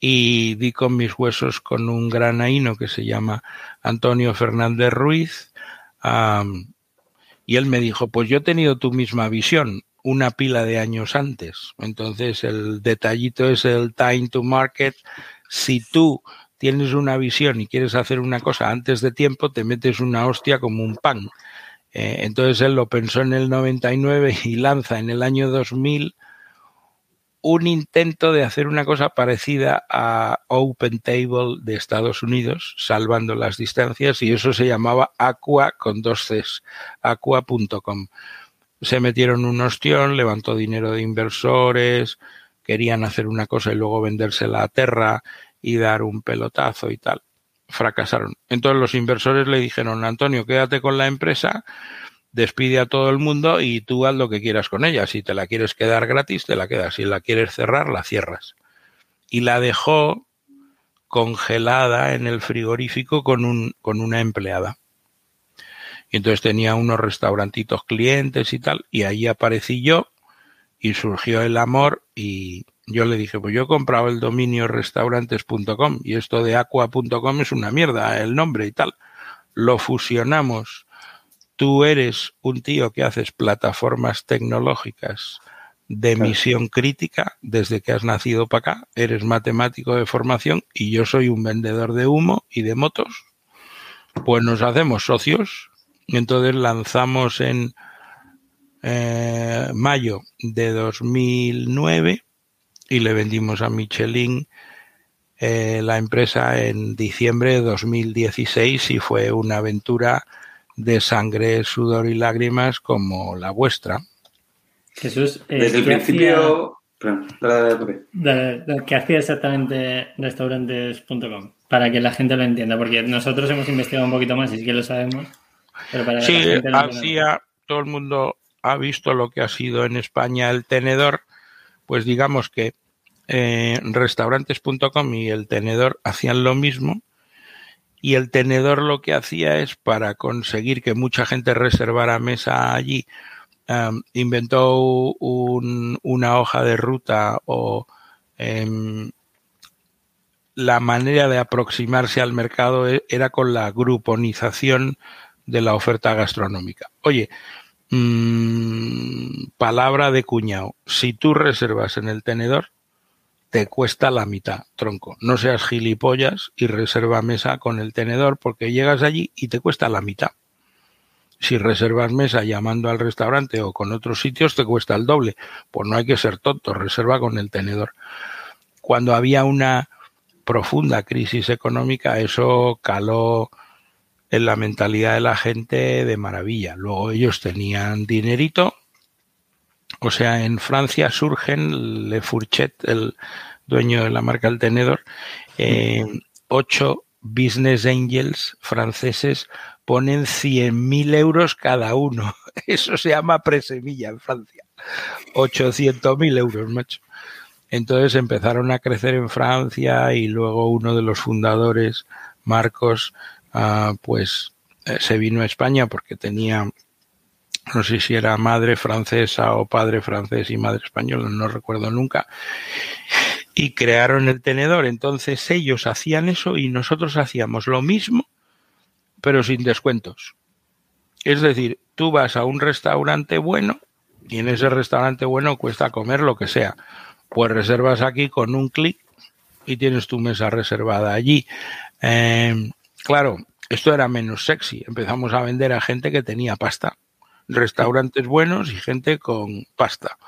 y di con mis huesos con un granaíno que se llama Antonio Fernández Ruiz. y él me dijo, pues yo he tenido tu misma visión, una pila de años antes. Entonces el detallito es el time to market. Si tú tienes una visión y quieres hacer una cosa antes de tiempo, te metes una hostia como un pan. Eh, entonces él lo pensó en el 99 y lanza en el año 2000 un intento de hacer una cosa parecida a Open Table de Estados Unidos, salvando las distancias, y eso se llamaba Aqua con dos Cs, aqua.com se metieron un ostión, levantó dinero de inversores, querían hacer una cosa y luego vendérsela a Terra y dar un pelotazo y tal. Fracasaron. Entonces los inversores le dijeron, Antonio, quédate con la empresa despide a todo el mundo y tú haz lo que quieras con ella. Si te la quieres quedar gratis, te la quedas. Si la quieres cerrar, la cierras. Y la dejó congelada en el frigorífico con, un, con una empleada. Y entonces tenía unos restaurantitos clientes y tal, y ahí aparecí yo y surgió el amor y yo le dije, pues yo he comprado el dominio restaurantes.com y esto de aqua.com es una mierda, el nombre y tal. Lo fusionamos. Tú eres un tío que haces plataformas tecnológicas de misión crítica desde que has nacido para acá, eres matemático de formación y yo soy un vendedor de humo y de motos, pues nos hacemos socios entonces lanzamos en eh, mayo de 2009 y le vendimos a Michelin eh, la empresa en diciembre de 2016 y fue una aventura de sangre, sudor y lágrimas como la vuestra. Jesús, eh, desde el principio... ¿Qué hacía exactamente restaurantes.com? Para que la gente lo entienda, porque nosotros hemos investigado un poquito más y sí que lo sabemos. Sí, hacía, todo el mundo ha visto lo que ha sido en España el tenedor, pues digamos que eh, restaurantes.com y el tenedor hacían lo mismo. Y el tenedor lo que hacía es para conseguir que mucha gente reservara mesa allí, inventó una hoja de ruta o em, la manera de aproximarse al mercado e, era con la gruponización de la oferta gastronómica. Oye, mmm, palabra de cuñado, si tú reservas en el tenedor, te cuesta la mitad, tronco. No seas gilipollas y reserva mesa con el tenedor porque llegas allí y te cuesta la mitad. Si reservas mesa llamando al restaurante o con otros sitios te cuesta el doble. Pues no hay que ser tonto, reserva con el tenedor. Cuando había una profunda crisis económica, eso caló en la mentalidad de la gente de maravilla. Luego ellos tenían dinerito. O sea, en Francia surgen Le Fourchet, el dueño de la marca El Tenedor, eh, ocho business angels franceses ponen 100.000 euros cada uno. Eso se llama presemilla en Francia. 800.000 euros, macho. Entonces empezaron a crecer en Francia y luego uno de los fundadores, Marcos, Ah, pues eh, se vino a España porque tenía, no sé si era madre francesa o padre francés y madre española, no recuerdo nunca, y crearon el tenedor. Entonces ellos hacían eso y nosotros hacíamos lo mismo, pero sin descuentos. Es decir, tú vas a un restaurante bueno y en ese restaurante bueno cuesta comer lo que sea. Pues reservas aquí con un clic y tienes tu mesa reservada allí. Eh, Claro, esto era menos sexy. Empezamos a vender a gente que tenía pasta. Restaurantes buenos y gente con pasta.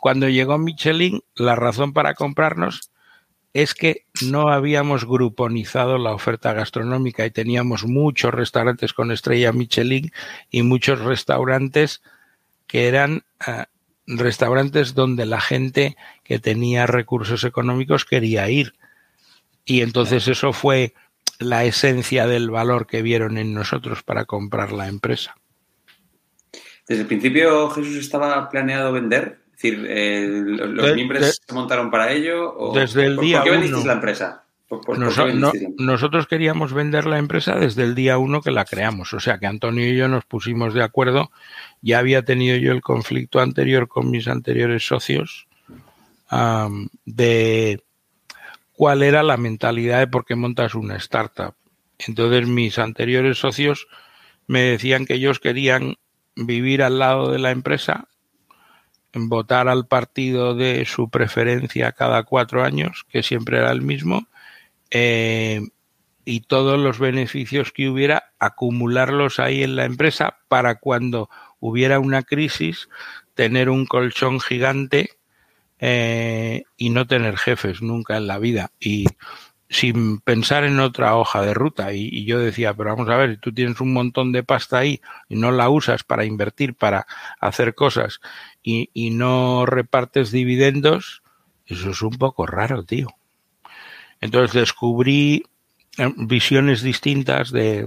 Cuando llegó Michelin, la razón para comprarnos es que no habíamos gruponizado la oferta gastronómica y teníamos muchos restaurantes con estrella Michelin y muchos restaurantes que eran eh, restaurantes donde la gente que tenía recursos económicos quería ir. Y entonces eso fue la esencia del valor que vieron en nosotros para comprar la empresa. ¿Desde el principio Jesús estaba planeado vender? Es decir, eh, ¿los miembros se montaron para ello? O, desde el día ¿Por qué vendisteis la empresa? nosotros queríamos vender la empresa desde el día uno que la creamos. O sea que Antonio y yo nos pusimos de acuerdo. Ya había tenido yo el conflicto anterior con mis anteriores socios de cuál era la mentalidad de por qué montas una startup. Entonces mis anteriores socios me decían que ellos querían vivir al lado de la empresa, votar al partido de su preferencia cada cuatro años, que siempre era el mismo, eh, y todos los beneficios que hubiera, acumularlos ahí en la empresa para cuando hubiera una crisis, tener un colchón gigante eh, y no tener jefes nunca en la vida y sin pensar en otra hoja de ruta. Y, yo decía, pero vamos a ver, tú tienes un montón de pasta ahí y no la usas para invertir, para hacer cosas y, y no repartes dividendos, eso es un poco raro, tío. Entonces descubrí visiones distintas de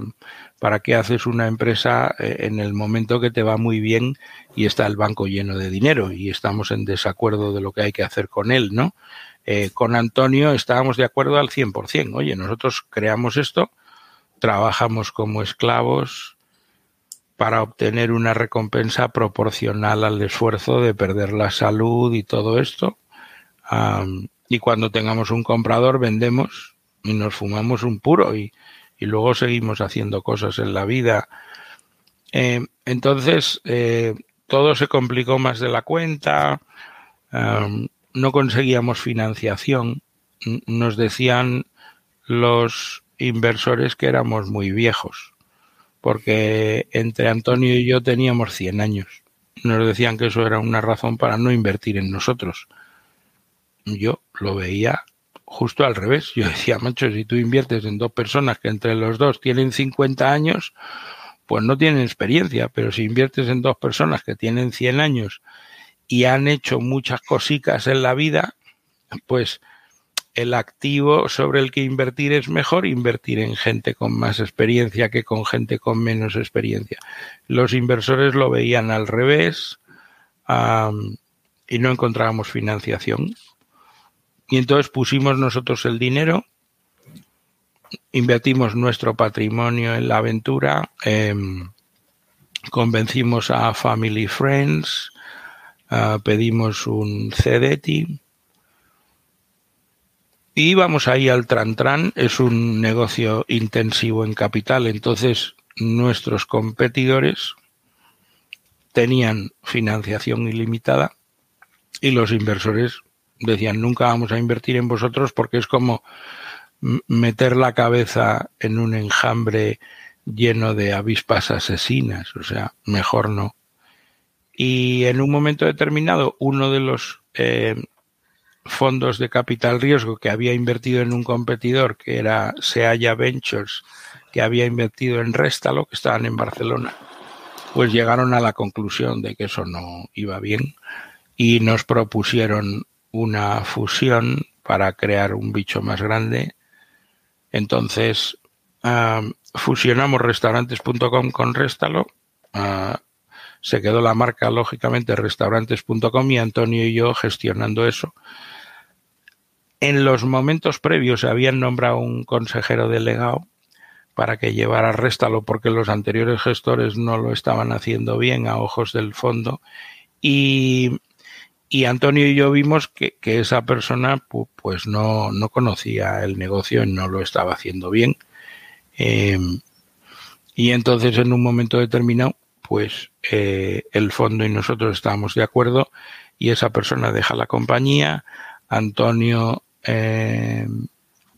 para qué haces una empresa eh, en el momento que te va muy bien y está el banco lleno de dinero y estamos en desacuerdo de lo que hay que hacer con él, ¿no? Eh, con Antonio estábamos de acuerdo al 100%. Oye, nosotros creamos esto, trabajamos como esclavos para obtener una recompensa proporcional al esfuerzo de perder la salud y todo esto. y cuando tengamos un comprador, vendemos y nos fumamos un puro y, y luego seguimos haciendo cosas en la vida. Eh, entonces, eh, todo se complicó más de la cuenta, no conseguíamos financiación, nos decían los inversores que éramos muy viejos, porque entre Antonio y yo teníamos 100 años. Nos decían que eso era una razón para no invertir en nosotros. Yo lo veía justo al revés. Yo decía, macho, si tú inviertes en dos personas que entre los dos tienen 50 años, pues no tienen experiencia, pero si inviertes en dos personas que tienen 100 años y han hecho muchas cositas en la vida, pues el activo sobre el que invertir es mejor invertir en gente con más experiencia que con gente con menos experiencia. Los inversores lo veían al revés y no encontrábamos financiación. Y entonces pusimos nosotros el dinero, invertimos nuestro patrimonio en la aventura, em, convencimos a Family Friends, ah, pedimos un CDT y vamos ahí al Tran Tran. Es un negocio intensivo en capital, entonces nuestros competidores tenían financiación ilimitada y los inversores decían, nunca vamos a invertir en vosotros porque es como meter la cabeza en un enjambre lleno de avispas asesinas, o sea, mejor no. Y en un momento determinado, uno de los eh, fondos de capital riesgo que había invertido en un competidor, que era Seaya Ventures, que había invertido en Restalo, que estaban en Barcelona, pues llegaron a la conclusión de que eso no iba bien y nos propusieron una fusión para crear un bicho más grande. Entonces, fusionamos restaurantes.com con Restalo. Ah, se quedó la marca, lógicamente, restaurantes.com y Antonio y yo gestionando eso. En los momentos previos se habían nombrado un consejero delegado para que llevara Restalo porque los anteriores gestores no lo estaban haciendo bien a ojos del fondo y y Antonio y yo vimos que, esa persona pues no, no, conocía el negocio no lo estaba haciendo bien. Em, y entonces en un momento determinado, pues eh, el fondo y nosotros estábamos de acuerdo y esa persona deja la compañía, Antonio em,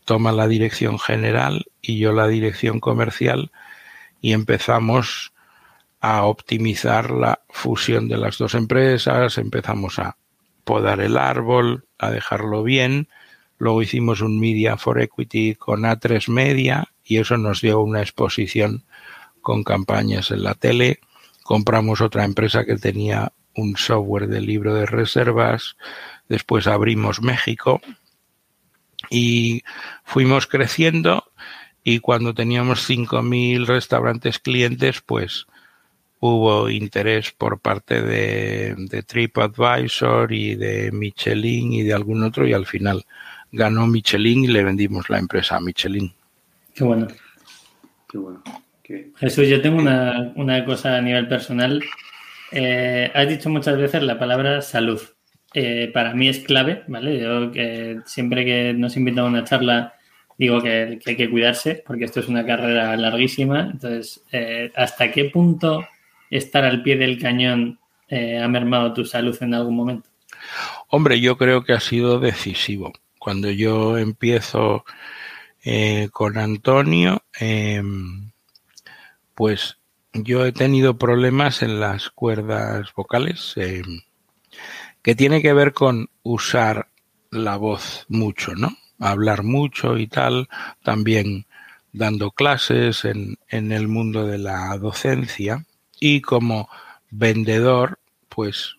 toma la dirección general y yo la dirección comercial y empezamos a optimizar la fusión de las dos empresas, empezamos a podar el árbol, a dejarlo bien. Luego hicimos un Media for Equity con A3 Media y eso nos dio una exposición con campañas en la tele. Compramos otra empresa que tenía un software de libro de reservas. Después abrimos México y fuimos creciendo y cuando teníamos 5.000 restaurantes clientes, pues hubo interés por parte de, de, TripAdvisor y de Michelin y de algún otro y al final ganó Michelin y le vendimos la empresa a Michelin. Qué bueno. Qué bueno. Jesús, yo tengo una, una, cosa a nivel personal. Eh, has dicho muchas veces la palabra salud. Eh, para mí es clave, ¿vale? Yo que siempre que nos invitan a una charla digo que, que, hay que cuidarse porque esto es una carrera larguísima. Entonces, eh, ¿hasta qué punto estar al pie del cañón eh, ha mermado tu salud en algún momento? Hombre, yo creo que ha sido decisivo. Cuando yo empiezo eh, con Antonio, em, pues yo he tenido problemas en las cuerdas vocales em, que tiene que ver con usar la voz mucho, ¿no? Hablar mucho y tal, también dando clases en, en el mundo de la docencia y como vendedor, pues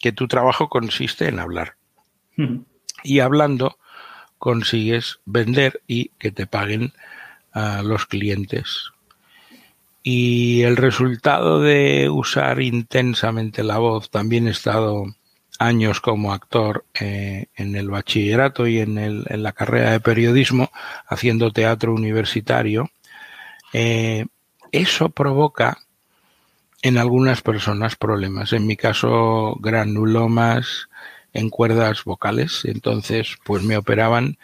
que tu trabajo consiste en hablar. Y hablando, consigues vender y que te paguen a los clientes. Y el resultado de usar intensamente la voz, también he estado años como actor eh, en el bachillerato y en, el, en, la carrera de periodismo, haciendo teatro universitario, eh, eso provoca en algunas personas problemas. En mi caso, granulomas en cuerdas vocales. Entonces, pues me operaban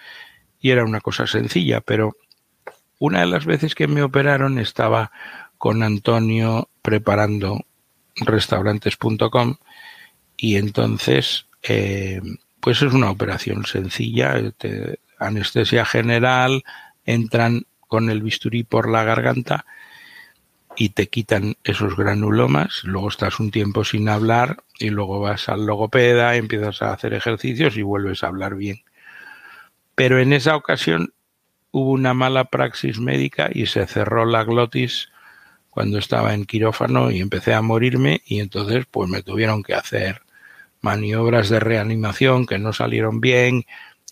y era una cosa sencilla, pero una de las veces que me operaron estaba con Antonio preparando restaurantes.com y entonces eh, pues es una operación sencilla, anestesia general, entran con el bisturí por la garganta y te quitan esos granulomas, luego estás un tiempo sin hablar y luego vas al logopeda, empiezas a hacer ejercicios y vuelves a hablar bien. Pero en esa ocasión hubo una mala praxis médica y se cerró la glotis cuando estaba en quirófano y empecé a morirme y entonces pues me tuvieron que hacer maniobras de reanimación que no salieron bien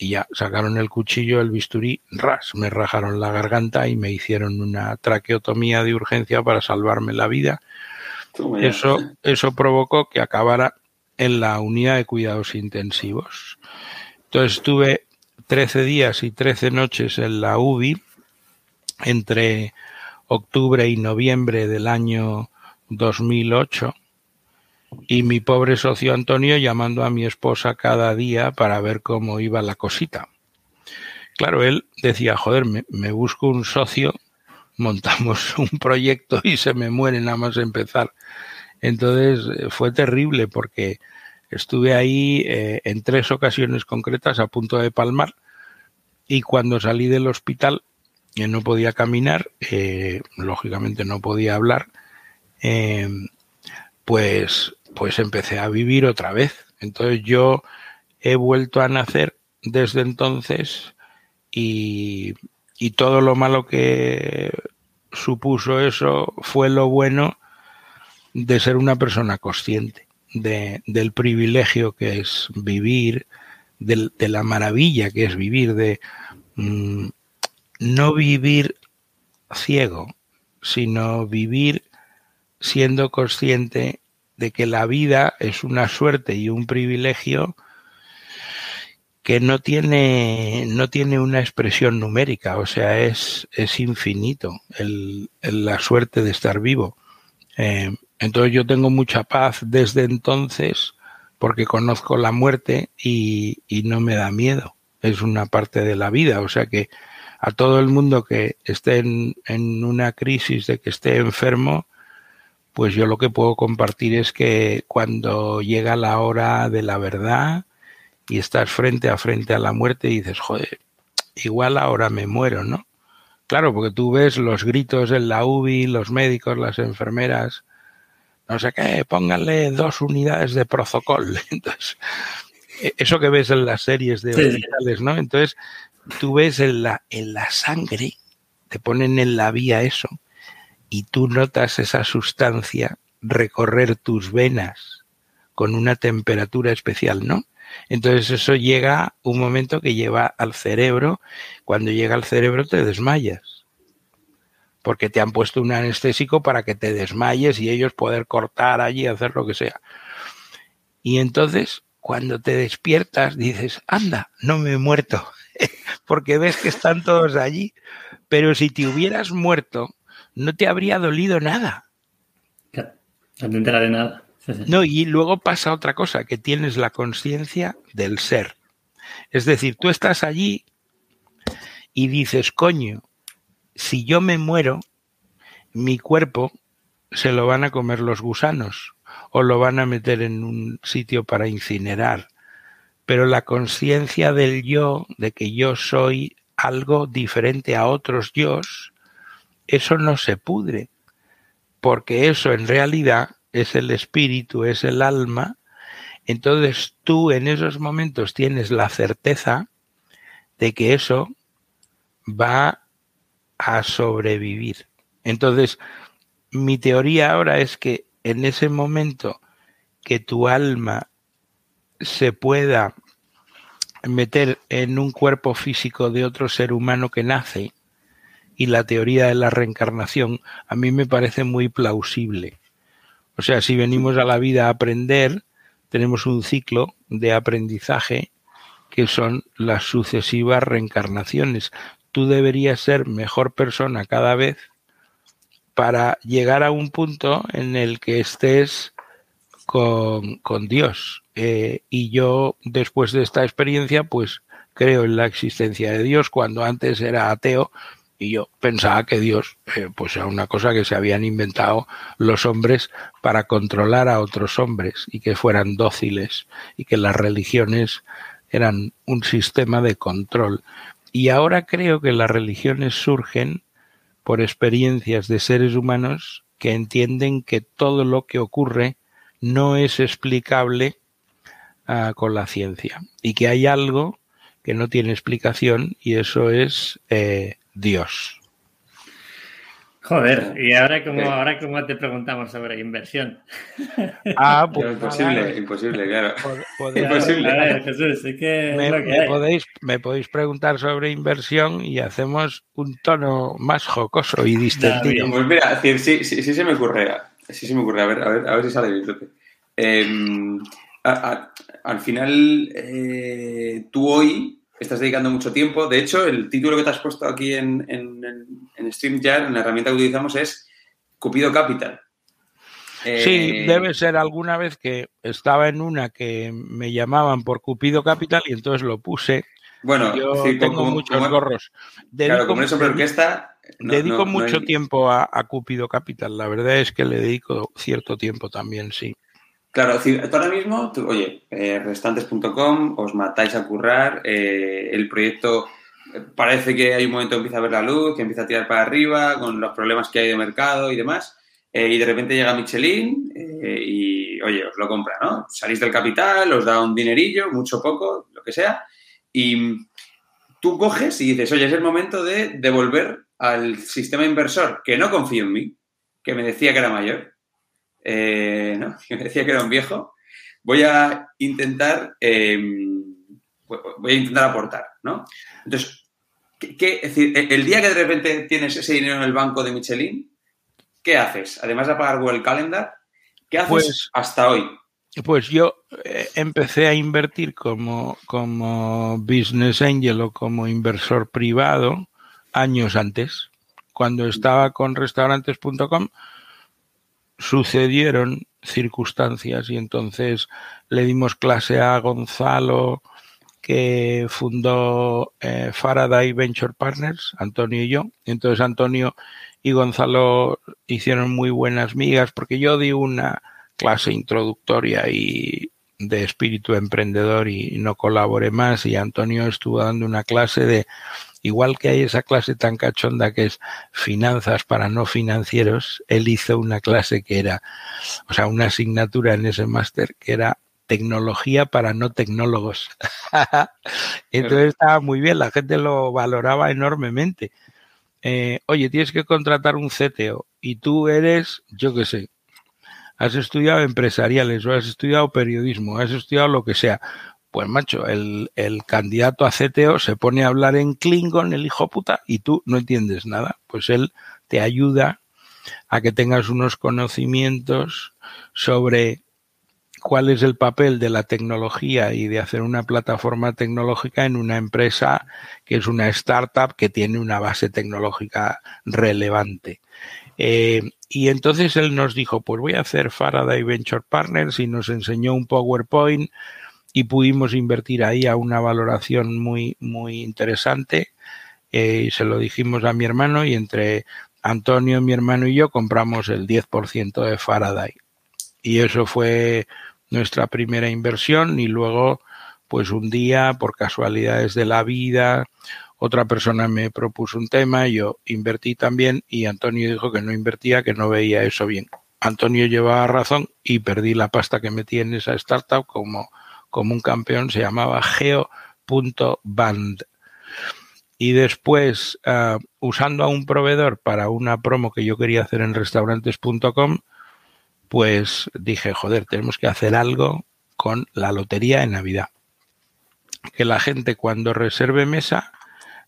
y ya sacaron el cuchillo, el bisturí, ras, me rajaron la garganta y me hicieron una traqueotomía de urgencia para salvarme la vida. Eso, eso provocó que acabara en la unidad de cuidados intensivos. Entonces estuve 13 días y 13 noches en la UBI entre octubre y noviembre del año 2008 y mi pobre socio Antonio llamando a mi esposa cada día para ver cómo iba la cosita. Claro, él decía, joder, me, busco un socio, montamos un proyecto y se me muere nada más empezar. Entonces eh, fue terrible porque estuve ahí eh, en tres ocasiones concretas a punto de palmar y cuando salí del hospital eh, no podía caminar, lógicamente no podía hablar, pues pues empecé a vivir otra vez. Entonces yo he vuelto a nacer desde entonces y, todo lo malo que supuso eso fue lo bueno de ser una persona consciente de, del privilegio que es vivir, de, la maravilla que es vivir, de mm, no vivir ciego, sino vivir siendo consciente de que la vida es una suerte y un privilegio que no tiene, no tiene una expresión numérica, o sea, es, es infinito el, la suerte de estar vivo. Eh, entonces yo tengo mucha paz desde entonces porque conozco la muerte y, y no me da miedo. Es una parte de la vida, o sea que a todo el mundo que esté en, en una crisis de que esté enfermo, pues yo lo que puedo compartir es que cuando llega la hora de la verdad y estás frente a frente a la muerte y dices, joder, igual ahora me muero, ¿no? Claro, porque tú ves los gritos en la UBI, los médicos, las enfermeras, no sé qué, pónganle dos unidades de protocol. Entonces, e, eso que ves en las series de hospitales, ¿no? Entonces, tú ves en la, en la sangre, te ponen en la vía eso, y tú notas esa sustancia recorrer tus venas con una temperatura especial, ¿no? Entonces eso llega un momento que lleva al cerebro, cuando llega al cerebro te desmayas, porque te han puesto un anestésico para que te desmayes y ellos poder cortar allí, hacer lo que sea. Y entonces, cuando te despiertas, dices, anda, no me he muerto, porque ves que están todos allí, pero si te hubieras muerto, no te habría dolido nada. No te entera de nada. No, y luego pasa otra cosa, que tienes la conciencia del ser. Es decir, tú estás allí y dices, coño, si yo me muero, mi cuerpo se lo van a comer los gusanos o lo van a meter en un sitio para incinerar. Pero la conciencia del yo, de que yo soy algo diferente a otros yo, eso no se pudre, porque eso en realidad es el espíritu, es el alma, entonces tú en esos momentos tienes la certeza de que eso va a sobrevivir. Entonces, mi teoría ahora es que en ese momento que tu alma se pueda meter en un cuerpo físico de otro ser humano que nace y la teoría de la reencarnación a mí me parece muy plausible. O sea, si venimos a la vida a aprender, tenemos un ciclo de aprendizaje que son las sucesivas reencarnaciones. Tú deberías ser mejor persona cada vez para llegar a un punto en el que estés con, Dios. Eh, y yo, después de esta experiencia, pues creo en la existencia de Dios cuando antes era ateo y yo pensaba que Dios eh, pues era una cosa que se habían inventado los hombres para controlar a otros hombres y que fueran dóciles y que las religiones eran un sistema de control. Y ahora creo que las religiones surgen por experiencias de seres humanos que entienden que todo lo que ocurre no es explicable ah, con la ciencia y que hay algo que no tiene explicación y eso es eh, Dios. Joder, y ahora como, ahora como te preguntamos sobre inversión. Ah, pues imposible, imposible, claro. imposible. A ver, Jesús, que me, podéis, me podéis preguntar sobre inversión y hacemos un tono más jocoso y distintivo. pues mira, sí, sí, sí, se me ocurre, sí se me ocurre, a ver, a ver, a ver si sale bien, eh, al final, eh, tú hoy estás dedicando mucho tiempo. De hecho, el título que te has puesto aquí en, en, en StreamYard, en la herramienta que utilizamos, es Cupido Capital. Sí, eh, debe ser alguna vez que estaba en una que me llamaban por Cupido Capital y entonces lo puse. Bueno, yo tengo muchos gorros. Dedico, claro, como eres orquesta. dedico mucho tiempo a, a, Cupido Capital. La verdad es que le dedico cierto tiempo también, sí. Claro, ahora mismo, oye, eh, restantes.com, os matáis a currar, eh, el proyecto eh, parece que hay un momento que empieza a ver la luz, que empieza a tirar para arriba, con los problemas que hay de mercado y demás, y de repente llega Michelin y, oye, os lo compra, ¿no? Salís del capital, os da un dinerillo, mucho poco, lo que sea, y tú coges y dices, oye, es el momento de devolver al sistema inversor que no confío en mí, que me decía que era mayor, eh, ¿no? que me decía que era un viejo, voy a intentar, em, voy a intentar aportar, ¿no? Entonces, ¿qué, es decir, el día que de repente tienes ese dinero en el banco de Michelin, ¿qué haces? Además de pagar Google Calendar, ¿qué haces pues, hasta hoy? Pues yo eh, empecé a invertir como, como business angel o como inversor privado años antes. Cuando estaba con restaurantes.com, sucedieron circunstancias y entonces le dimos clase a Gonzalo que fundó eh, Faraday Venture Partners, Antonio y yo. Entonces Antonio y Gonzalo hicieron muy buenas migas porque yo di una clase introductoria y de espíritu emprendedor y no colaboré más y Antonio estuvo dando una clase de igual que hay esa clase tan cachonda que es finanzas para no financieros, él hizo una clase que era, o sea, una asignatura en ese máster que era tecnología para no tecnólogos. Entonces estaba muy bien, la gente lo valoraba enormemente. Eh, oye, tienes que contratar un CTO y tú eres, yo qué sé, has estudiado empresariales o has estudiado periodismo, has estudiado lo que sea. Pues macho, el, el, candidato a CTO se pone a hablar en Klingon, el hijo puta, y tú no entiendes nada. Pues él te ayuda a que tengas unos conocimientos sobre cuál es el papel de la tecnología y de hacer una plataforma tecnológica en una empresa que es una startup que tiene una base tecnológica relevante. Eh, y entonces él nos dijo, pues voy a hacer Faraday Venture Partners y nos enseñó un PowerPoint y pudimos invertir ahí a una valoración muy, muy interesante. Eh, se lo dijimos a mi hermano y entre Antonio, mi hermano y yo compramos el 10% de Faraday. Y eso fue nuestra primera inversión y luego, pues un día, por casualidades de la vida, otra persona me propuso un tema, yo invertí también y Antonio dijo que no invertía, que no veía eso bien. Antonio llevaba razón y perdí la pasta que metí en esa startup como como un campeón, se llamaba geo.band. Y después, uh, usando a un proveedor para una promo que yo quería hacer en restaurantes.com, pues dije, joder, tenemos que hacer algo con la lotería en Navidad. que la gente cuando reserve mesa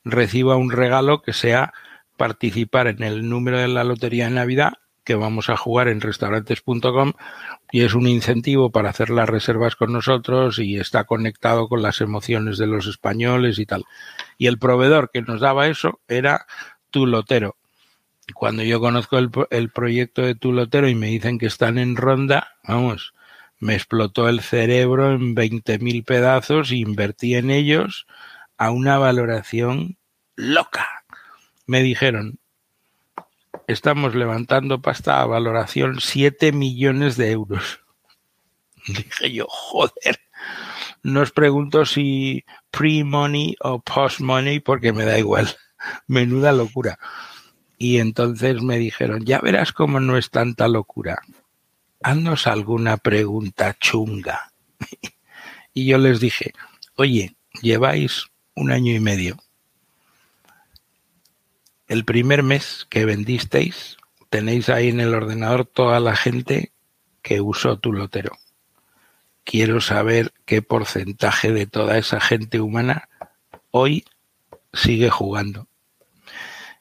reciba un regalo que sea participar en el número de la lotería de Navidad que vamos a jugar en restaurantes.com y es un incentivo para hacer las reservas con nosotros y está conectado con las emociones de los españoles y tal. Y el proveedor que nos daba eso era Tu Lotero. Cuando yo conozco el, el proyecto de Tu Lotero y me dicen que están en ronda, vamos, me explotó el cerebro en 20.000 pedazos e invertí en ellos a una valoración loca. Me dijeron, estamos levantando pasta a valoración 7 millones de euros. Dije yo, joder, no os pregunto si pre-money o post-money porque me da igual. Menuda locura. Y entonces me dijeron, ya verás cómo no es tanta locura. Haznos alguna pregunta chunga. y yo les dije, oye, lleváis un año y medio el primer mes que vendisteis, tenéis ahí en el ordenador toda la gente que usó tu lotero. Quiero saber qué porcentaje de toda esa gente humana hoy sigue jugando.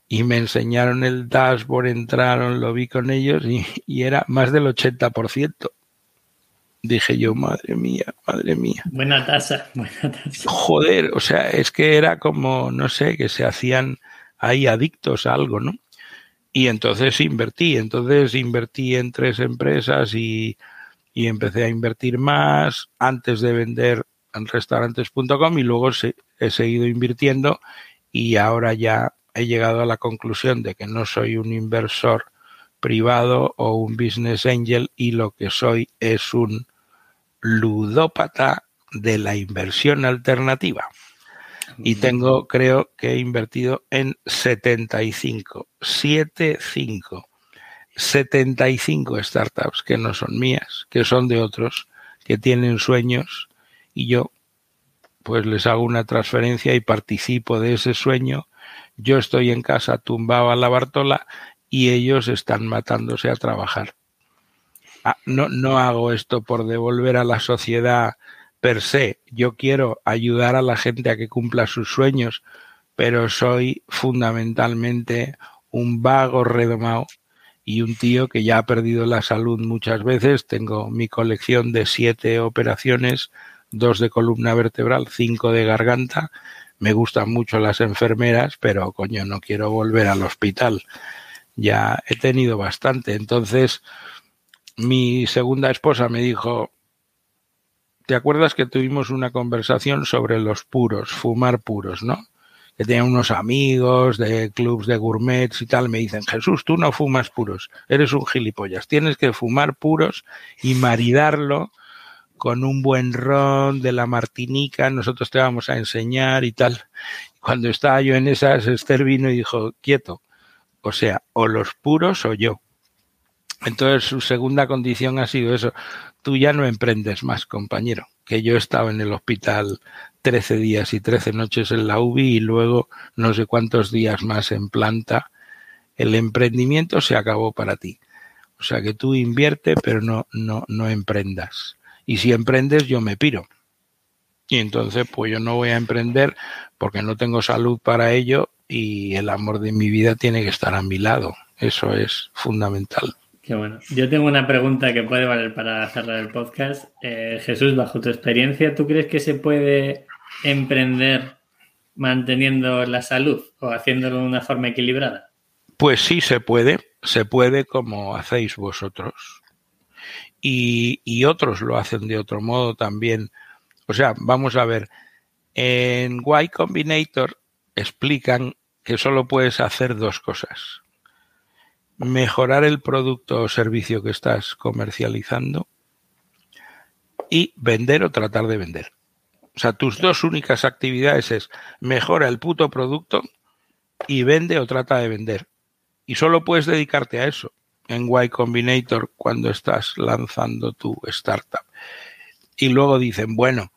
Y me enseñaron el dashboard, entraron, lo vi con ellos y, y era más del 80%. Dije yo, madre mía, madre mía. Buena tasa, buena tasa. Joder, o sea, es que era como, no sé, que se hacían hay adictos a algo, ¿no? Y entonces invertí, entonces invertí en tres empresas y, y empecé a invertir más antes de vender en restaurantes.com y luego se, he seguido invirtiendo y ahora ya he llegado a la conclusión de que no soy un inversor privado o un business angel y lo que soy es un ludópata de la inversión alternativa y tengo, creo que he invertido en 75, 75, 75 startups que no son mías, que son de otros, que tienen sueños y yo pues les hago una transferencia y participo de ese sueño. Yo estoy en casa tumbado a la Bartola y ellos están matándose a trabajar. Ah, no, no hago esto por devolver a la sociedad per se. Yo quiero ayudar a la gente a que cumpla sus sueños, pero soy fundamentalmente un vago redomado y un tío que ya ha perdido la salud muchas veces. Tengo mi colección de siete operaciones, dos de columna vertebral, cinco de garganta. Me gustan mucho las enfermeras, pero coño, no quiero volver al hospital. Ya he tenido bastante. Entonces, mi segunda esposa me dijo, ¿Te acuerdas que tuvimos una conversación sobre los puros, fumar puros, ¿no? Que tenía unos amigos de clubs de gourmets y tal, me dicen, Jesús, tú no fumas puros, eres un gilipollas, tienes que fumar puros y maridarlo con un buen ron de la Martinica, nosotros te vamos a enseñar y tal. Cuando estaba yo en esas, Esther vino y dijo, quieto, o sea, o los puros o yo. Entonces su segunda condición ha sido eso, tú ya no emprendes más, compañero, que yo he estado en el hospital 13 días y 13 noches en la UBI y luego no sé cuántos días más en planta. El emprendimiento se acabó para ti. O sea que tú invierte, pero no, no, no emprendas. Y si emprendes, yo me piro. Y entonces, pues yo no voy a emprender porque no tengo salud para ello y el amor de mi vida tiene que estar a mi lado. Eso es fundamental. Qué bueno. Yo tengo una pregunta que puede valer para cerrar el podcast. Eh, Jesús, bajo tu experiencia, ¿tú crees que se puede emprender manteniendo la salud o haciéndolo de una forma equilibrada? Pues sí, se puede. Se puede como hacéis vosotros. Y, y otros lo hacen de otro modo también. O sea, vamos a ver. En Y Combinator explican que solo puedes hacer dos cosas mejorar el producto o servicio que estás comercializando y vender o tratar de vender. O sea, tus dos únicas actividades es mejora el puto producto y vende o trata de vender. Y solo puedes dedicarte a eso en Y Combinator cuando estás lanzando tu startup. Y luego dicen, bueno,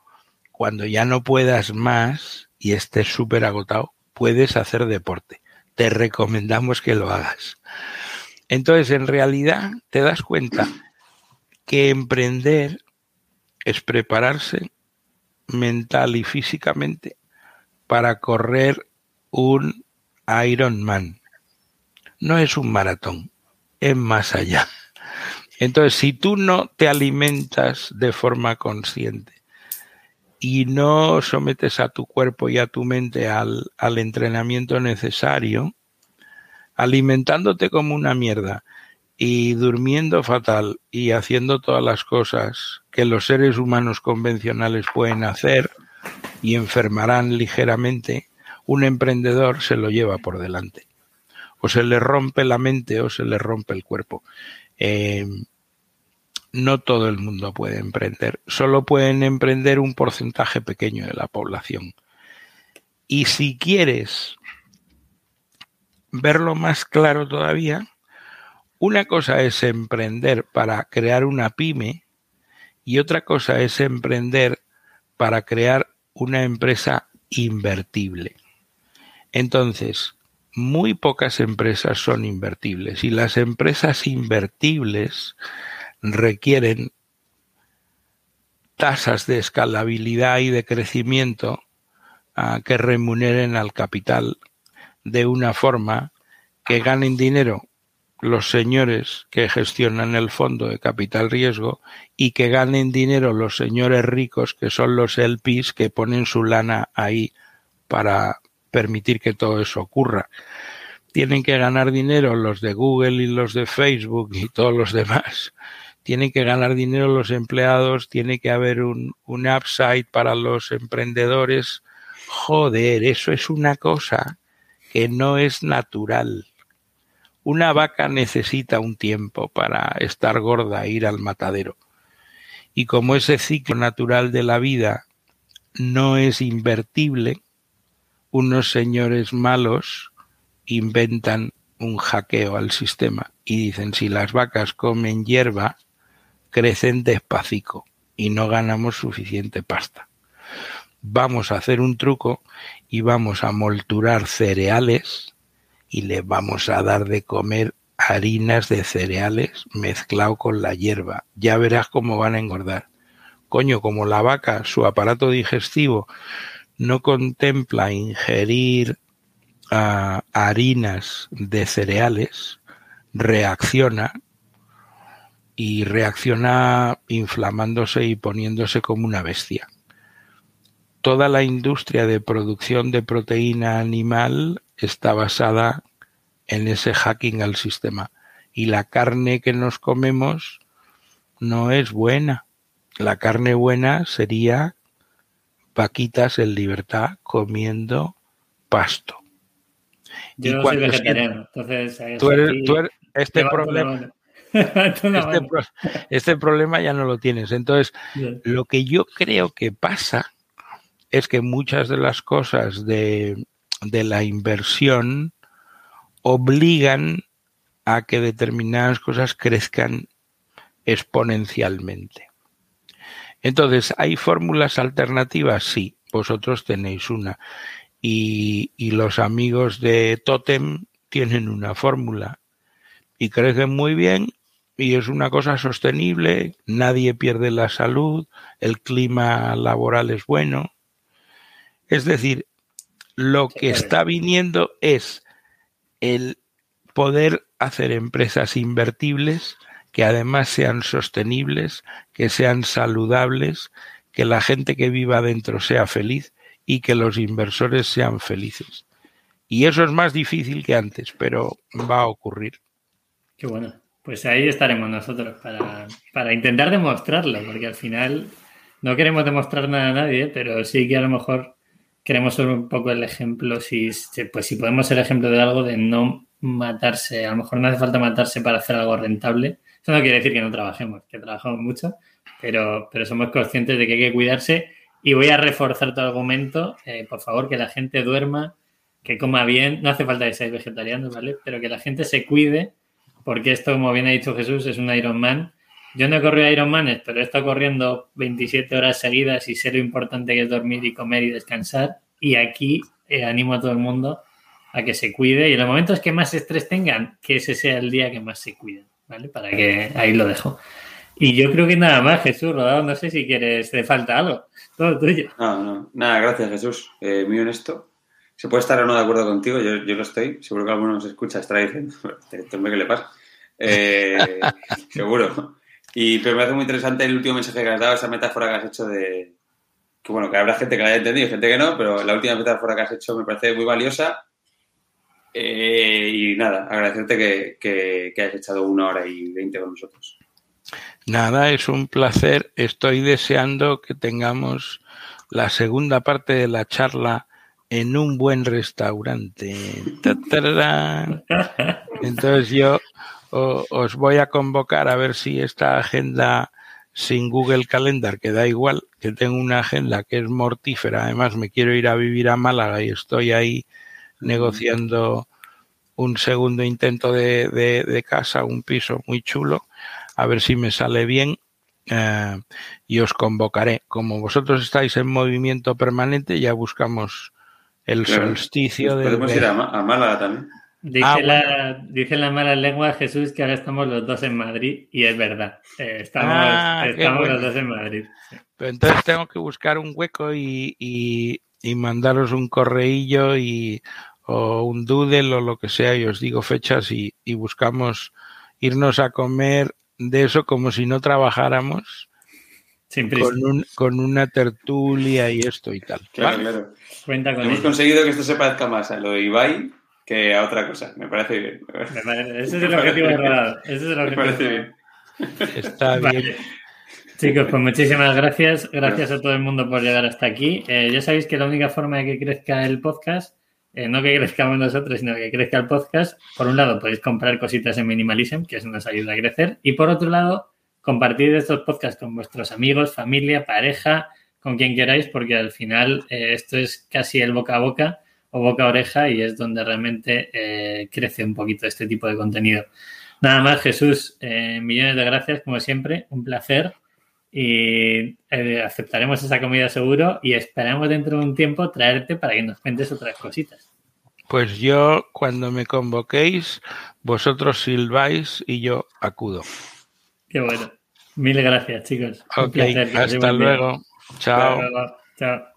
cuando ya no puedas más y estés súper agotado, puedes hacer deporte. Te recomendamos que lo hagas. Entonces, en realidad, te das cuenta que emprender es prepararse, mental y físicamente para correr un Ironman. No es un maratón, es más allá. Entonces, si tú no te alimentas de forma consciente y no sometes a tu cuerpo y a tu mente al, al entrenamiento necesario, alimentándote como una mierda y durmiendo fatal y haciendo todas las cosas que los seres humanos convencionales pueden hacer y enfermarán ligeramente, un emprendedor se lo lleva por delante. O se le rompe la mente o se le rompe el cuerpo. Eh, no todo el mundo puede emprender, solo pueden emprender un porcentaje pequeño de la población. Y si quieres verlo más claro todavía, una cosa es emprender para crear una pyme y otra cosa es emprender para crear una empresa invertible. Entonces, muy pocas empresas son invertibles y las empresas invertibles requieren tasas de escalabilidad y de crecimiento ah, que remuneren al capital de una forma que ganen dinero los señores que gestionan el fondo de capital riesgo y que ganen dinero los señores ricos que son los LPs que ponen su lana ahí para permitir que todo eso ocurra. Tienen que ganar dinero los de Google y los de Facebook y todos los demás. Tienen que ganar dinero los empleados, tiene que haber un, un upside para los emprendedores. Joder, eso es una cosa que no es natural una vaca necesita un tiempo para estar gorda e ir al matadero. Y como ese ciclo natural de la vida no es invertible, unos señores malos inventan un hackeo al sistema y dicen si las vacas comen hierba, crecen despacito y no ganamos suficiente pasta. Vamos a hacer un truco y vamos a molturar cereales y le vamos a dar de comer harinas de cereales mezclado con la hierba. Ya verás cómo van a engordar. Coño, como la vaca, su aparato digestivo no contempla ingerir ah, harinas de cereales, reacciona y reacciona inflamándose y poniéndose como una bestia. Toda la industria de producción de proteína animal está basada en ese hacking al sistema. Y la carne que nos comemos no es buena. La carne buena sería vaquitas en libertad comiendo pasto. Yo no soy vegetariano, entonces... este problema... Este, este, problema ya no lo tienes. Entonces, lo que yo creo que pasa es que muchas de las cosas de de la inversión obligan a que determinadas cosas crezcan exponencialmente. Entonces, ¿hay fórmulas alternativas? Sí, vosotros tenéis una. Y, y, los amigos de Totem tienen una fórmula y crecen muy bien y es una cosa sostenible, nadie pierde la salud, el clima laboral es bueno. Es decir, lo que está viniendo es el poder hacer empresas invertibles que además sean sostenibles, que sean saludables, que la gente que viva dentro sea feliz y que los inversores sean felices. Y eso es más difícil que antes, pero va a ocurrir. Qué bueno. Pues ahí estaremos nosotros para, para intentar demostrarlo, porque al final no queremos demostrar nada a nadie, pero sí que a lo mejor queremos ser un poco el ejemplo, si, pues si podemos ser ejemplo de algo, de no matarse. A lo mejor no hace falta matarse para hacer algo rentable. Eso no quiere decir que no trabajemos, que trabajamos mucho, pero, pero somos conscientes de que hay que cuidarse. Y voy a reforzar tu argumento. Eh, por favor, que la gente duerma, que coma bien. No hace falta que seáis vegetarianos, ¿vale? Pero que la gente se cuide, porque esto, como bien ha dicho Jesús, es un Ironman. Yo no he corrido Ironmanes, pero he estado corriendo 27 horas seguidas y sé lo importante que es dormir y comer y descansar. Y aquí eh, animo a todo el mundo a que se cuide y en los momentos que más estrés tengan, que ese sea el día que más se cuiden, ¿vale? Para que ahí lo dejo. Y yo creo que nada más, Jesús, Rodado, no sé si quieres, te falta algo. todo tuyo. No, no. Nada, gracias, Jesús. Eh, muy honesto. Se puede estar o no de acuerdo contigo, yo, yo lo estoy. Seguro que alguno nos escucha, estará diciendo, este ¿qué le pasa? Eh, seguro. Y pero me hace muy interesante el último mensaje que has dado, esa metáfora que has hecho de. Que bueno, que habrá gente que la haya entendido y gente que no, pero la última metáfora que has hecho me parece muy valiosa. Eh, y nada, agradecerte que, que, que hayas echado una hora y veinte con nosotros. Nada, es un placer. Estoy deseando que tengamos la segunda parte de la charla en un buen restaurante. Entonces yo os voy a convocar a ver si esta agenda sin Google Calendar, que da igual, que tengo una agenda que es mortífera, además me quiero ir a vivir a Málaga y estoy ahí negociando un segundo intento de, de, de casa, un piso muy chulo, a ver si me sale bien eh, y os convocaré. Como vosotros estáis en movimiento permanente, ya buscamos el Claro. solsticio Pues de, podemos ir a, a Málaga también. Dice, Ah, la, dice la mala lengua Jesús que ahora estamos los dos en Madrid y es verdad. Eh, estamos Ah, estamos bueno. los dos en Madrid. sí. Pero entonces tengo que buscar un hueco y, y, y mandaros un correillo y, o un doodle o lo que sea y os digo fechas y, y buscamos irnos a comer de eso como si no trabajáramos con, un, con una tertulia y esto y tal. Claro, ¿vale? claro. Cuenta con Hemos ello. conseguido que esto se parezca más a lo de Ibai que a otra cosa. Me parece bien. Me Ese es el objetivo de rodado. Ese es el Me objetivo. parece bien. Está Vale. bien. Chicos, pues muchísimas gracias. Gracias a todo el mundo por llegar hasta aquí. Eh, ya sabéis que la única forma de que crezca el podcast, eh, no que crezcamos nosotros, sino que crezca el podcast, por un lado podéis comprar cositas en Minimalism, que eso nos ayuda a crecer, y por otro lado, compartir estos podcasts con vuestros amigos, familia, pareja, con quien queráis, porque al final eh, esto es casi el boca a boca o boca a oreja y es donde realmente eh, crece un poquito este tipo de contenido. Nada más, Jesús, eh, millones de gracias, como siempre, un placer y eh, aceptaremos esa comida seguro y esperamos dentro de un tiempo traerte para que nos cuentes otras cositas. Pues yo, cuando me convoquéis, vosotros silbáis y yo acudo. Qué bueno. Mil gracias, chicos. Un placer, hasta luego. Chao. Hasta luego. Chao.